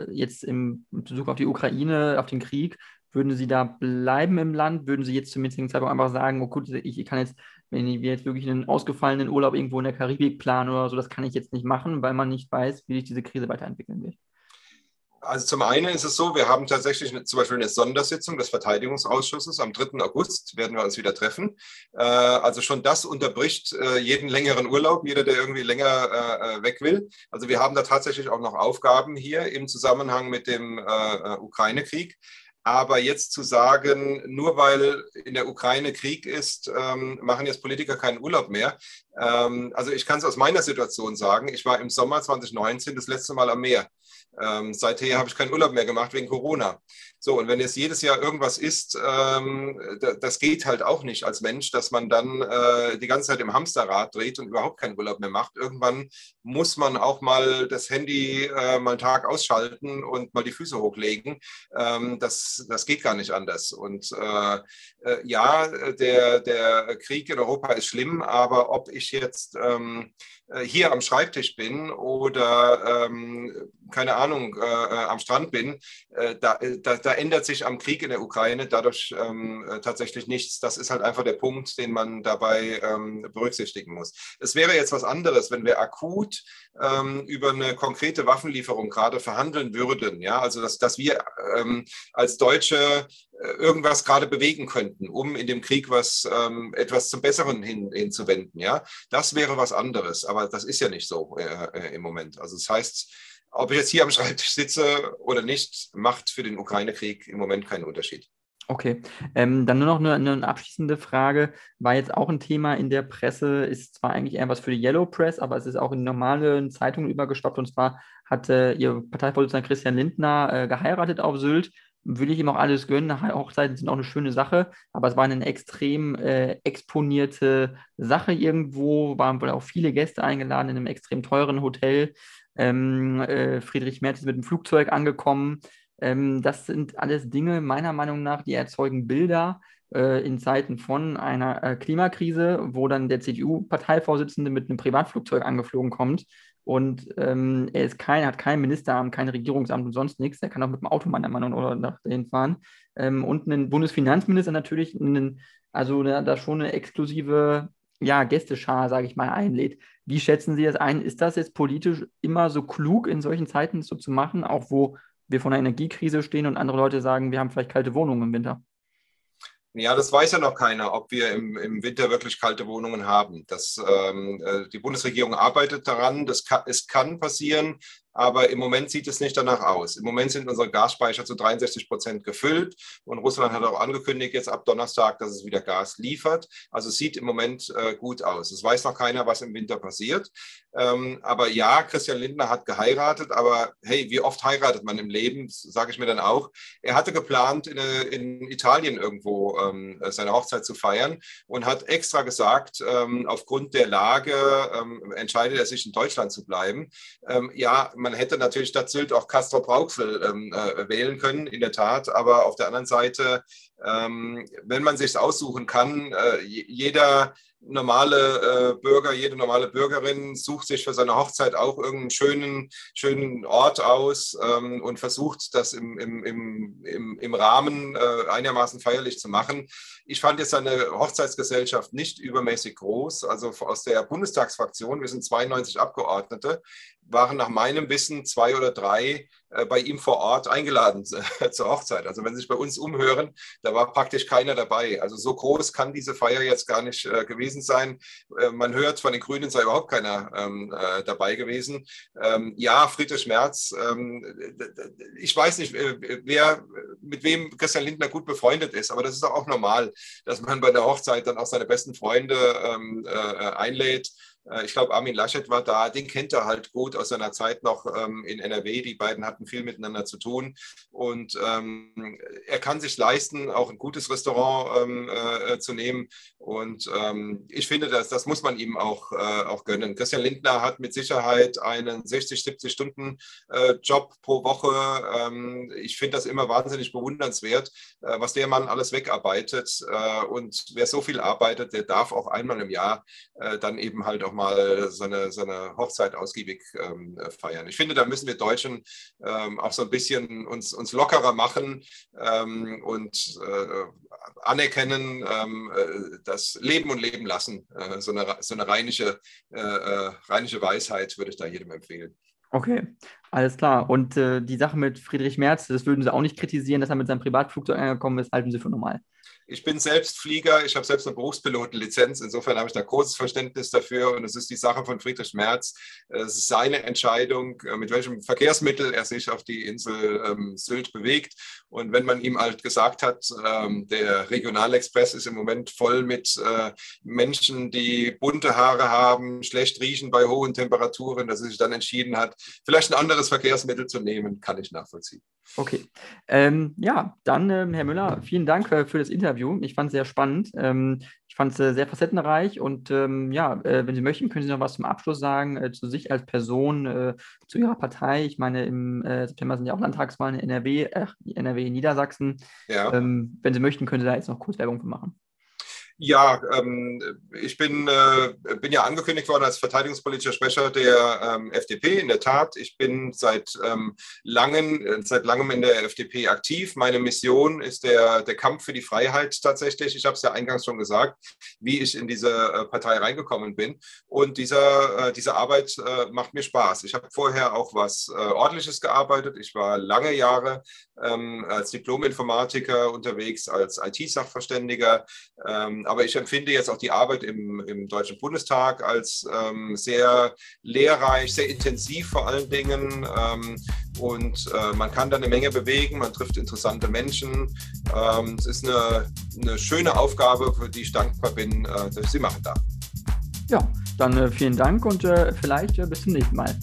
äh, jetzt im Bezug auf die Ukraine, auf den Krieg, würden Sie da bleiben im Land? Würden Sie jetzt zum jetzigen Zeitpunkt einfach sagen, oh gut, ich kann jetzt, wenn wir jetzt wirklich einen ausgefallenen Urlaub irgendwo in der Karibik planen oder so, das kann ich jetzt nicht machen, weil man nicht weiß, wie sich diese Krise weiterentwickeln wird? Also zum einen ist es so, wir haben tatsächlich eine, zum Beispiel eine Sondersitzung des Verteidigungsausschusses. Am 3. August werden wir uns wieder treffen. Äh, also schon das unterbricht äh, jeden längeren Urlaub, jeder, der irgendwie länger äh, weg will. Also wir haben da tatsächlich auch noch Aufgaben hier im Zusammenhang mit dem Ukraine-Krieg. Aber jetzt zu sagen, nur weil in der Ukraine Krieg ist, ähm, machen jetzt Politiker keinen Urlaub mehr. Ähm, also ich kann es aus meiner Situation sagen. Ich war im Sommer 2019 das letzte Mal am Meer. Ähm, seither habe ich keinen Urlaub mehr gemacht wegen Corona. So, und wenn jetzt jedes Jahr irgendwas ist, ähm, das geht halt auch nicht als Mensch, dass man dann äh, die ganze Zeit im Hamsterrad dreht und überhaupt keinen Urlaub mehr macht. Irgendwann muss man auch mal das Handy äh, mal einen Tag ausschalten und mal die Füße hochlegen. Ähm, das, das geht gar nicht anders. Und äh, äh ja, der, der Krieg in Europa ist schlimm, aber ob ich jetzt ähm, äh, hier am Schreibtisch bin oder ähm, keine Ahnung, äh, äh, am Strand bin, äh, da, äh, da, da, ändert sich am Krieg in der Ukraine dadurch ähm, tatsächlich nichts. Das ist halt einfach der Punkt, den man dabei ähm, berücksichtigen muss. Es wäre jetzt was anderes, wenn wir akut ähm, über eine konkrete Waffenlieferung gerade verhandeln würden. Ja, also dass, dass wir ähm, als Deutsche irgendwas gerade bewegen könnten, um in dem Krieg was ähm, etwas zum Besseren hin, hinzuwenden. Ja, das wäre was anderes, aber das ist ja nicht so äh, im Moment. Also das heißt, ob ich jetzt hier am Schreibtisch sitze oder nicht, macht für den Ukraine-Krieg im Moment keinen Unterschied. Okay, ähm, dann nur noch eine, eine, abschließende Frage. War jetzt auch ein Thema in der Presse, ist zwar eigentlich eher was für die Yellow Press, aber es ist auch in normalen Zeitungen übergestoppt. Und zwar hat äh, Ihr Parteivorsitzender Christian Lindner äh, geheiratet auf Sylt. Will ich ihm auch alles gönnen. Hochzeiten sind auch eine schöne Sache, aber es war eine extrem äh, exponierte Sache irgendwo. Waren wohl auch viele Gäste eingeladen in einem extrem teuren Hotel. Ähm, äh, Friedrich Merz ist mit dem Flugzeug angekommen. Ähm, das sind alles Dinge, meiner Meinung nach, die erzeugen Bilder äh, in Zeiten von einer äh, Klimakrise, wo dann der CDU-Parteivorsitzende mit einem Privatflugzeug angeflogen kommt und ähm, er ist kein, hat kein Ministeramt, kein Regierungsamt und sonst nichts. Er kann auch mit dem Auto meiner Meinung nach dahin fahren. Ähm, und ein Bundesfinanzminister natürlich, einen, also da schon eine exklusive ja, Gästeschar, sage ich mal, einlädt. Wie schätzen Sie das ein? Ist das jetzt politisch immer so klug, in solchen Zeiten so zu machen, auch wo wir vor einer Energiekrise stehen und andere Leute sagen, wir haben vielleicht kalte Wohnungen im Winter? Ja, das weiß ja noch keiner, ob wir im, im Winter wirklich kalte Wohnungen haben. Das, ähm, äh, die Bundesregierung arbeitet daran. Das kann, es kann passieren. Aber im Moment sieht es nicht danach aus. Im Moment sind unsere Gasspeicher zu 63 Prozent gefüllt. Und Russland hat auch angekündigt, jetzt ab Donnerstag, dass es wieder Gas liefert. Also es sieht im Moment äh, gut aus. Es weiß noch keiner, was im Winter passiert. Ähm, aber ja, Christian Lindner hat geheiratet. Aber hey, wie oft heiratet man im Leben? Sage ich mir dann auch. Er hatte geplant, in, in Italien irgendwo ähm, seine Hochzeit zu feiern und hat extra gesagt, ähm, aufgrund der Lage ähm, entscheidet er sich in Deutschland zu bleiben. Ähm, ja, man hätte natürlich statt auch Castro Brauxel ähm, äh, wählen können, in der Tat. Aber auf der anderen Seite, ähm, wenn man sich aussuchen kann, äh, jeder normale äh, Bürger, jede normale Bürgerin sucht sich für seine Hochzeit auch irgendeinen schönen, schönen Ort aus ähm, und versucht, das im, im, im, im Rahmen äh, einigermaßen feierlich zu machen. Ich fand jetzt eine Hochzeitsgesellschaft nicht übermäßig groß. Also aus der Bundestagsfraktion, wir sind 92 Abgeordnete, waren nach meinem Wissen zwei oder drei bei ihm vor Ort eingeladen zur Hochzeit. Also wenn Sie sich bei uns umhören, da war praktisch keiner dabei. Also so groß kann diese Feier jetzt gar nicht äh, gewesen sein. Äh, man hört, von den Grünen sei überhaupt keiner ähm, äh, dabei gewesen. Ähm, ja, Friedrich Merz, ähm, ich weiß nicht, äh, wer mit wem Christian Lindner gut befreundet ist, aber das ist auch normal, dass man bei der Hochzeit dann auch seine besten Freunde ähm, einlädt. Äh, ich glaube, Armin Laschet war da, den kennt er halt gut aus seiner Zeit noch ähm, in NRW. Die beiden hatten viel miteinander zu tun. Und ähm, er kann sich leisten, auch ein gutes Restaurant ähm, äh, zu nehmen. Und ähm, ich finde, das, das muss man ihm auch, äh, auch gönnen. Christian Lindner hat mit Sicherheit einen 60, 70 Stunden äh, Job pro Woche. Ähm, ich finde das immer wahnsinnig bewundernswert, äh, was der Mann alles wegarbeitet. Äh, und wer so viel arbeitet, der darf auch einmal im Jahr dann eben halt auch mal so eine, so Hochzeit ausgiebig ähm, feiern. Ich finde, da müssen wir Deutschen ähm, auch so ein bisschen uns, uns lockerer machen ähm, und äh, anerkennen, ähm, äh, das Leben und Leben lassen. Äh, so, eine, so eine rheinische, äh, äh, rheinische Weisheit würde ich da jedem empfehlen. Okay, alles klar. Und äh, die Sache mit Friedrich Merz, das würden Sie auch nicht kritisieren, dass er mit seinem Privatflugzeug angekommen ist, halten Sie für normal. Ich bin selbst Flieger, ich habe selbst eine Berufspilotenlizenz, insofern habe ich da großes Verständnis dafür und es ist die Sache von Friedrich Merz. Es ist seine Entscheidung, äh, mit welchem Verkehrsmittel er sich auf die Insel ähm, Sylt bewegt. Und wenn man ihm halt gesagt hat, ähm, der Regionalexpress ist im Moment voll mit äh, Menschen, die bunte Haare haben, schlecht riechen bei hohen Temperaturen, dass er sich dann entschieden hat, vielleicht ein anderes Verkehrsmittel zu nehmen, kann ich nachvollziehen. Okay. Ähm, ja, dann, ähm, Herr Müller, vielen Dank äh, für das Interview. Ich fand es sehr spannend. Ähm, ich fand es äh, sehr facettenreich und ähm, ja, äh, wenn Sie möchten, können Sie noch was zum Abschluss sagen äh, zu sich als Person, äh, zu Ihrer Partei. Ich meine, im äh, September sind ja auch Landtagswahlen in NRW, NRW in Niedersachsen. Ja. Ähm, wenn Sie möchten, können Sie da jetzt noch kurz Werbung für machen. Ja, ähm, ich bin, äh, bin ja angekündigt worden als verteidigungspolitischer Sprecher der ähm, FDP. In der Tat, ich bin seit, ähm, langen, äh, seit langem in der FDP aktiv. Meine Mission ist der, der Kampf für die Freiheit tatsächlich. Ich habe es ja eingangs schon gesagt, wie ich in diese äh, Partei reingekommen bin. Und dieser, äh, diese Arbeit äh, macht mir Spaß. Ich habe vorher auch was äh, Ordentliches gearbeitet. Ich war lange Jahre ähm, als Diplom-Informatiker unterwegs, als IT-Sachverständiger. Aber ich empfinde jetzt auch die Arbeit im, im Deutschen Bundestag als ähm, sehr lehrreich, sehr intensiv vor allen Dingen. Ähm, und äh, man kann da eine Menge bewegen, man trifft interessante Menschen. Ähm, es ist eine, eine, schöne Aufgabe, für die ich dankbar bin, äh, dass ich sie machen darf. Ja, dann äh, vielen Dank und äh, vielleicht äh, bis zum nächsten Mal.